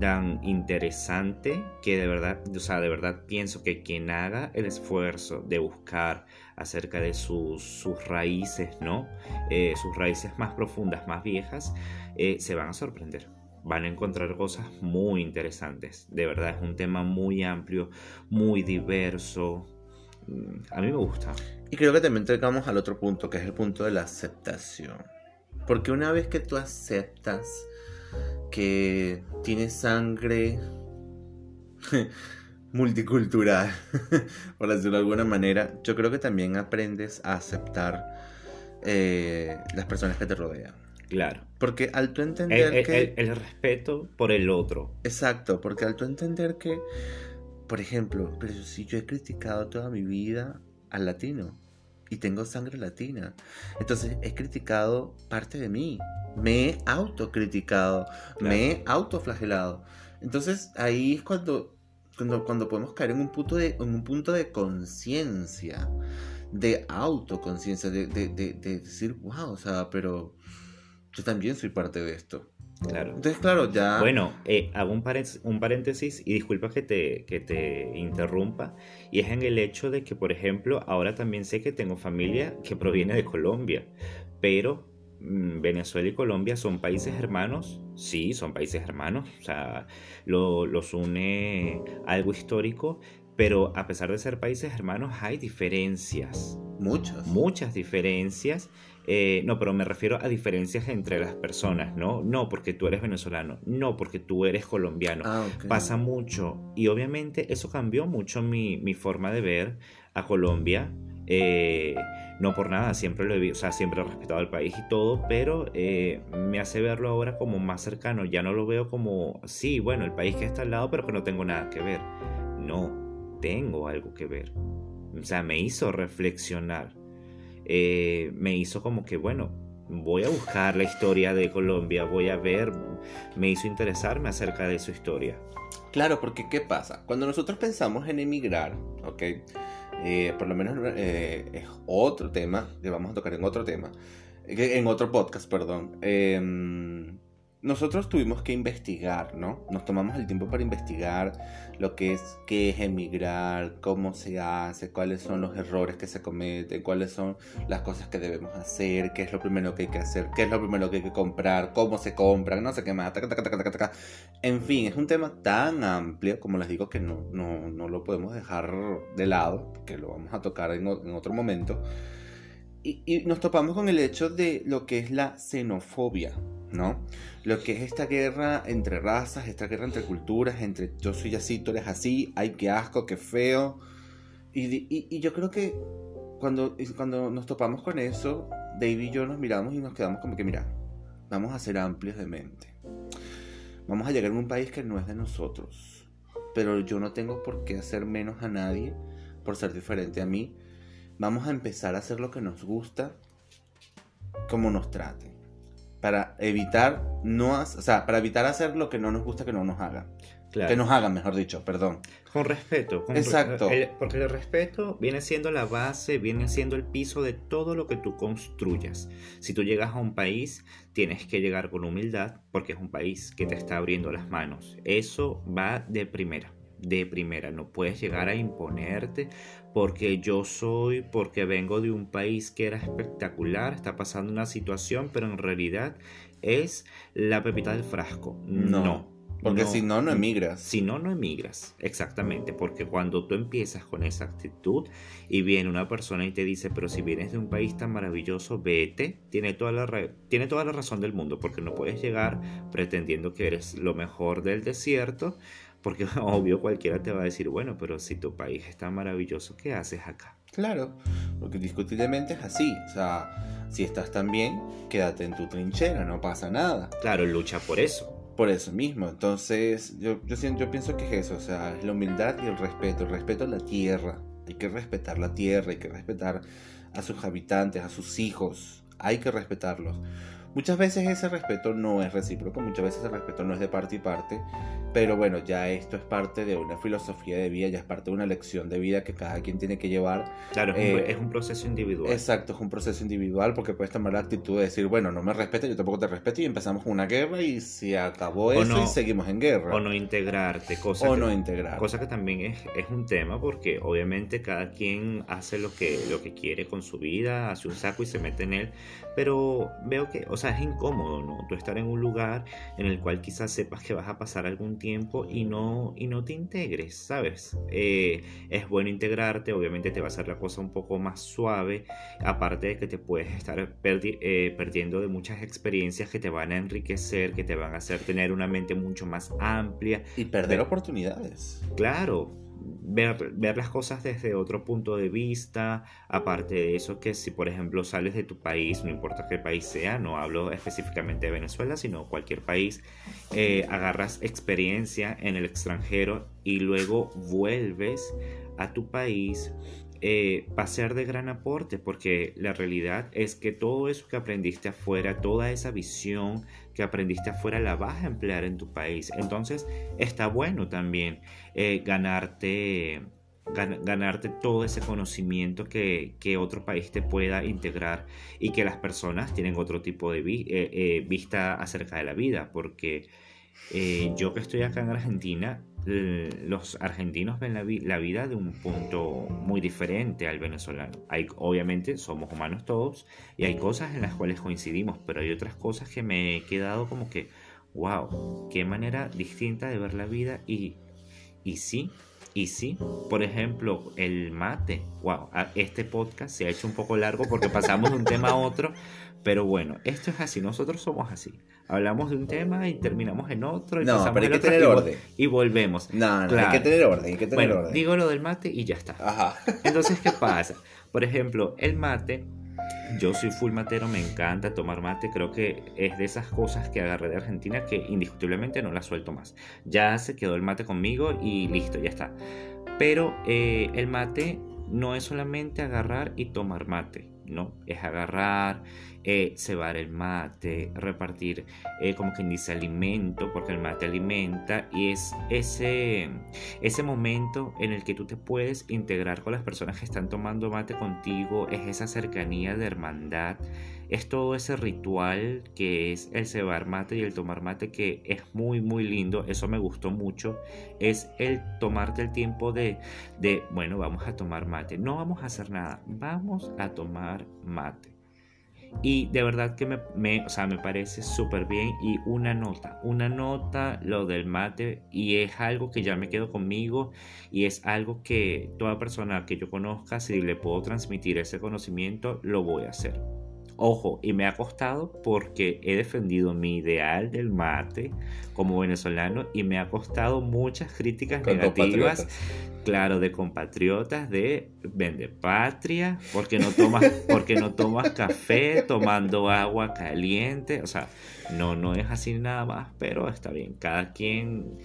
S1: tan interesante que de verdad, o sea, de verdad pienso que quien haga el esfuerzo de buscar acerca de sus, sus raíces, ¿no? Eh, sus raíces más profundas, más viejas, eh, se van a sorprender van a encontrar cosas muy interesantes. De verdad, es un tema muy amplio, muy diverso. Mm, A mí me gusta.
S2: Y creo que también tocamos al otro punto, que es el punto de la aceptación. Porque una vez que tú aceptas que tienes sangre multicultural, por decirlo de alguna manera, yo creo que también aprendes a aceptar eh, las personas que te rodean.
S1: Claro.
S2: Porque al tú entender
S1: el-
S2: que...
S1: el- el respeto por el otro.
S2: Exacto, porque al tú entender que, por ejemplo, pero si yo he criticado toda mi vida al latino y tengo sangre latina, entonces he criticado parte de mí, me he autocriticado, me he autoflagelado. Entonces ahí es cuando, cuando, cuando podemos caer en un punto de, en un punto de conciencia, de autoconciencia, de, de, de, de decir, wow, o sea, pero yo también soy parte de esto.
S1: Claro.
S2: Entonces, claro, ya...
S1: Bueno, eh, hago un, paréntesis- un paréntesis y disculpa que te, que te interrumpa. Y es en el hecho de que, por ejemplo, ahora también sé que tengo familia que proviene de Colombia. Pero mm, Venezuela y Colombia son países hermanos. Sí, son países hermanos. O sea, lo- los une algo histórico. Pero a pesar de ser países hermanos, hay diferencias
S2: Muchas.
S1: muchas diferencias. Eh, no, pero me refiero a diferencias entre las personas, ¿no? No porque tú eres venezolano, no porque tú eres colombiano.
S2: Ah.
S1: Pasa mucho y obviamente eso cambió mucho mi, mi forma de ver a Colombia. eh, no por nada, siempre lo he, o sea, siempre he respetado el país y todo, pero eh, me hace verlo ahora como más cercano. Ya no lo veo como, sí, bueno, el país que está al lado, pero que no tengo nada que ver. No, tengo algo que ver. O sea, me hizo reflexionar. Eh, me hizo como que, bueno, voy a buscar la historia de Colombia, voy a ver, me hizo interesarme acerca de su historia.
S2: Claro, porque ¿qué pasa? Cuando nosotros pensamos en emigrar, ¿ok? Eh, por lo menos eh, es otro tema que vamos a tocar en otro tema, eh, en otro podcast, perdón. Em, nosotros tuvimos que investigar, ¿no? Nos tomamos el tiempo para investigar lo que es qué es emigrar, cómo se hace, cuáles son los errores que se cometen, cuáles son las cosas que debemos hacer, qué es lo primero que hay que hacer, qué es lo primero que hay que comprar, cómo se compran, no sé qué más, taca, taca, taca. En fin, es un tema tan amplio, como les digo, que no, no, no lo podemos dejar de lado, que lo vamos a tocar en, otro momento. Y nos topamos con el hecho de lo que es la xenofobia, ¿no? Lo que es esta guerra entre razas, esta guerra entre culturas, entre yo soy así, tú eres así, ay, qué asco, qué feo. Y, y- yo creo que cuando, cuando nos topamos con eso, David y yo nos miramos y nos quedamos como que, mira, vamos a ser amplios de mente. Vamos a llegar a un país que no es de nosotros. Pero yo no tengo por qué hacer menos a nadie por ser diferente a mí. Vamos a empezar a hacer lo que nos gusta, como nos traten. Para evitar no, o sea, para evitar hacer lo que no nos gusta que no nos hagan. Que nos hagan, mejor dicho, perdón.
S1: Con respeto.
S2: Exacto.
S1: porque el respeto viene siendo la base, viene siendo el piso de todo lo que tú construyas. Si tú llegas a un país, tienes que llegar con humildad porque es un país que te está abriendo las manos. Eso va de primera. De primera, no puedes llegar a imponerte porque yo soy, porque vengo de un país que era espectacular, está pasando una situación, pero en realidad es la pepita del frasco. no
S2: porque si no, no emigras.
S1: Si no, no emigras. Exactamente. Porque cuando tú empiezas con esa actitud y viene una persona y te dice, pero si vienes de un país tan maravilloso, vete, tiene toda la, tiene toda la razón del mundo. Porque no puedes llegar pretendiendo que eres lo mejor del desierto. Porque obvio cualquiera te va a decir, bueno, pero si tu país es tan maravilloso, ¿qué haces acá?
S2: Claro, porque discutiblemente es así. O sea, si estás tan bien, quédate en tu trinchera, no pasa nada.
S1: Claro, lucha por eso
S2: por eso mismo. Entonces, yo, yo, yo pienso que es eso, o sea, es la humildad y el respeto, el respeto a la tierra. Hay que respetar la tierra, hay que respetar a sus habitantes, a sus hijos, hay que respetarlos. Muchas veces ese respeto no es recíproco, muchas veces el respeto no es de parte y parte, pero bueno, ya esto es parte de una filosofía de vida, ya es parte de una lección de vida que cada quien tiene que llevar.
S1: Claro, es, un, eh, proceso individual.
S2: Exacto, es un proceso individual porque puedes tomar la actitud de decir, bueno, no me respeto, yo tampoco te respeto y empezamos con una guerra y se acabó eso y seguimos en guerra.
S1: O no integrarte, cosa
S2: o
S1: que,
S2: no integrar.
S1: Cosa que también es, es un tema porque obviamente cada quien hace lo que, lo que quiere con su vida, hace un saco y se mete en él, pero veo que, o sea, es incómodo, ¿no? Tú estar en un lugar en el cual quizás sepas que vas a pasar algún tiempo y no, y no te integres, ¿sabes? Eh, es bueno integrarte, obviamente te va a hacer la cosa un poco más suave, aparte de que te puedes estar eh, perdiendo de muchas experiencias que te van a enriquecer, que te van a hacer tener una mente mucho más amplia.
S2: Y perder oportunidades.
S1: Claro, ver, ver, las cosas desde otro punto de vista, aparte de eso que si por ejemplo sales de tu país, no importa qué país sea, no hablo específicamente de Venezuela, sino cualquier país, eh, agarras experiencia en el extranjero y luego vuelves a tu país, eh, va a ser de gran aporte porque la realidad es que todo eso que aprendiste afuera, toda esa visión que aprendiste afuera la vas a emplear en tu país. Entonces está bueno también eh, ganarte, ganarte todo ese conocimiento que, otro país te pueda integrar y que las personas tienen otro tipo de eh, vista acerca de la vida porque yo que estoy acá en Argentina los argentinos ven la, vida de un punto muy diferente al venezolano. Hay, obviamente somos humanos todos y hay cosas en las cuales coincidimos, pero hay otras cosas que me he quedado como que, wow, qué manera distinta de ver la vida y, y sí, y sí, por ejemplo, el mate, wow, este podcast se ha hecho un poco largo porque pasamos de un tema a otro, pero bueno, esto es así, nosotros somos así. Hablamos de un tema y terminamos en otro. Y
S2: no, pero hay que tener orden.
S1: Y volvemos.
S2: No, no, hay que tener orden, hay que tener
S1: bueno,
S2: orden.
S1: Digo lo del mate y ya está.
S2: Ajá.
S1: Entonces, ¿qué pasa? Por ejemplo, el mate, yo soy full matero, me encanta tomar mate, creo que es de esas cosas que agarré de Argentina que indiscutiblemente no la suelto más. Ya se quedó el mate conmigo y listo, ya está. Pero eh, el mate no es solamente agarrar y tomar mate, no, es agarrar, eh, cebar el mate, repartir eh, como quien dice alimento, porque el mate alimenta y es ese, ese momento en el que tú te puedes integrar con las personas que están tomando mate contigo, es esa cercanía de hermandad, es todo ese ritual que es el cebar mate y el tomar mate que es muy muy lindo, eso me gustó mucho, es el tomarte el tiempo de, de bueno, vamos a tomar mate, no vamos a hacer nada, vamos a tomar mate. Y de verdad que me, me, o sea, me parece súper bien. Y una nota, una nota lo del mate. Y es algo que ya me quedo conmigo. Y es algo que toda persona que yo conozca, si le puedo transmitir ese conocimiento, lo voy a hacer. Ojo, y me ha costado porque he defendido mi ideal del mate como venezolano y me ha costado muchas críticas negativas Claro, de compatriotas de vende patria, porque no tomas, porque no tomas café tomando agua caliente, o sea, no, no es así nada más, pero está bien, cada quien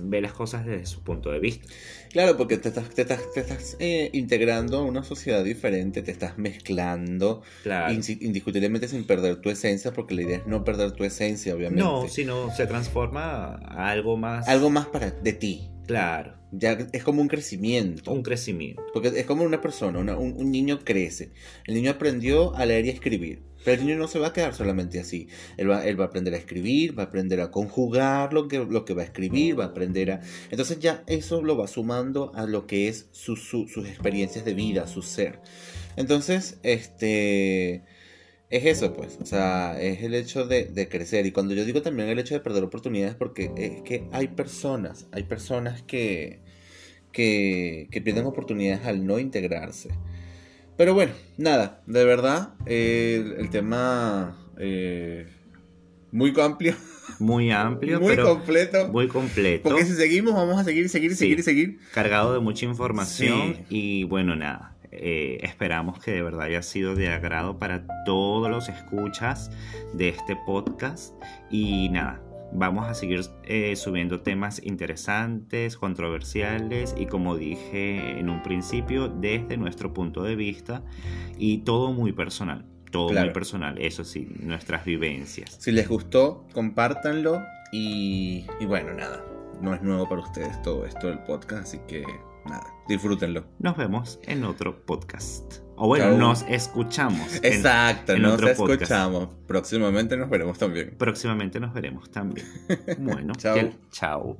S1: ve las cosas desde su punto de vista.
S2: Claro, porque te estás, te estás, te estás eh, integrando a una sociedad diferente, te estás mezclando,
S1: Claro.
S2: indiscutiblemente sin perder tu esencia, porque la idea es no perder tu esencia, obviamente.
S1: No, sino se transforma a algo más.
S2: Algo más para de ti.
S1: Claro,
S2: Ya es como un crecimiento.
S1: un crecimiento.
S2: Porque es como una persona, una- un, un niño crece. El niño aprendió a leer y a escribir. Pero el niño no se va a quedar solamente así. Él va, él va a aprender a escribir, va a aprender a conjugar lo que, lo que va a escribir, va a aprender a... Entonces ya eso lo va sumando a lo que es su- su- sus experiencias de vida, su ser. Entonces, este... Es eso, pues. O sea, es el hecho de, de crecer. Y cuando yo digo también el hecho de perder oportunidades, porque es que hay personas, hay personas que, que, que pierden oportunidades al no integrarse. Pero bueno, nada, de verdad, eh, el, el tema eh, muy amplio,
S1: Muy amplio,
S2: muy
S1: pero
S2: completo.
S1: muy completo.
S2: Porque si seguimos, vamos a seguir, seguir,
S1: Sí.
S2: seguir, seguir.
S1: cargado de mucha información
S2: Sí.
S1: y bueno, nada. eh, esperamos que de verdad haya sido de agrado para todos los escuchas de este podcast y nada. Vamos a seguir eh, subiendo temas interesantes, controversiales y como dije en un principio, desde nuestro punto de vista y todo muy personal. Todo
S2: Claro.
S1: muy personal, eso sí, nuestras vivencias.
S2: Si les gustó, compártanlo. Y, y bueno, nada, no es nuevo para ustedes todo esto del podcast, así que nada, disfrútenlo.
S1: Nos vemos en otro podcast. O bueno, nos escuchamos.
S2: Exacto,
S1: en
S2: nos
S1: otro podcast.
S2: escuchamos. Próximamente nos veremos también.
S1: próximamente nos veremos también. Bueno, chao.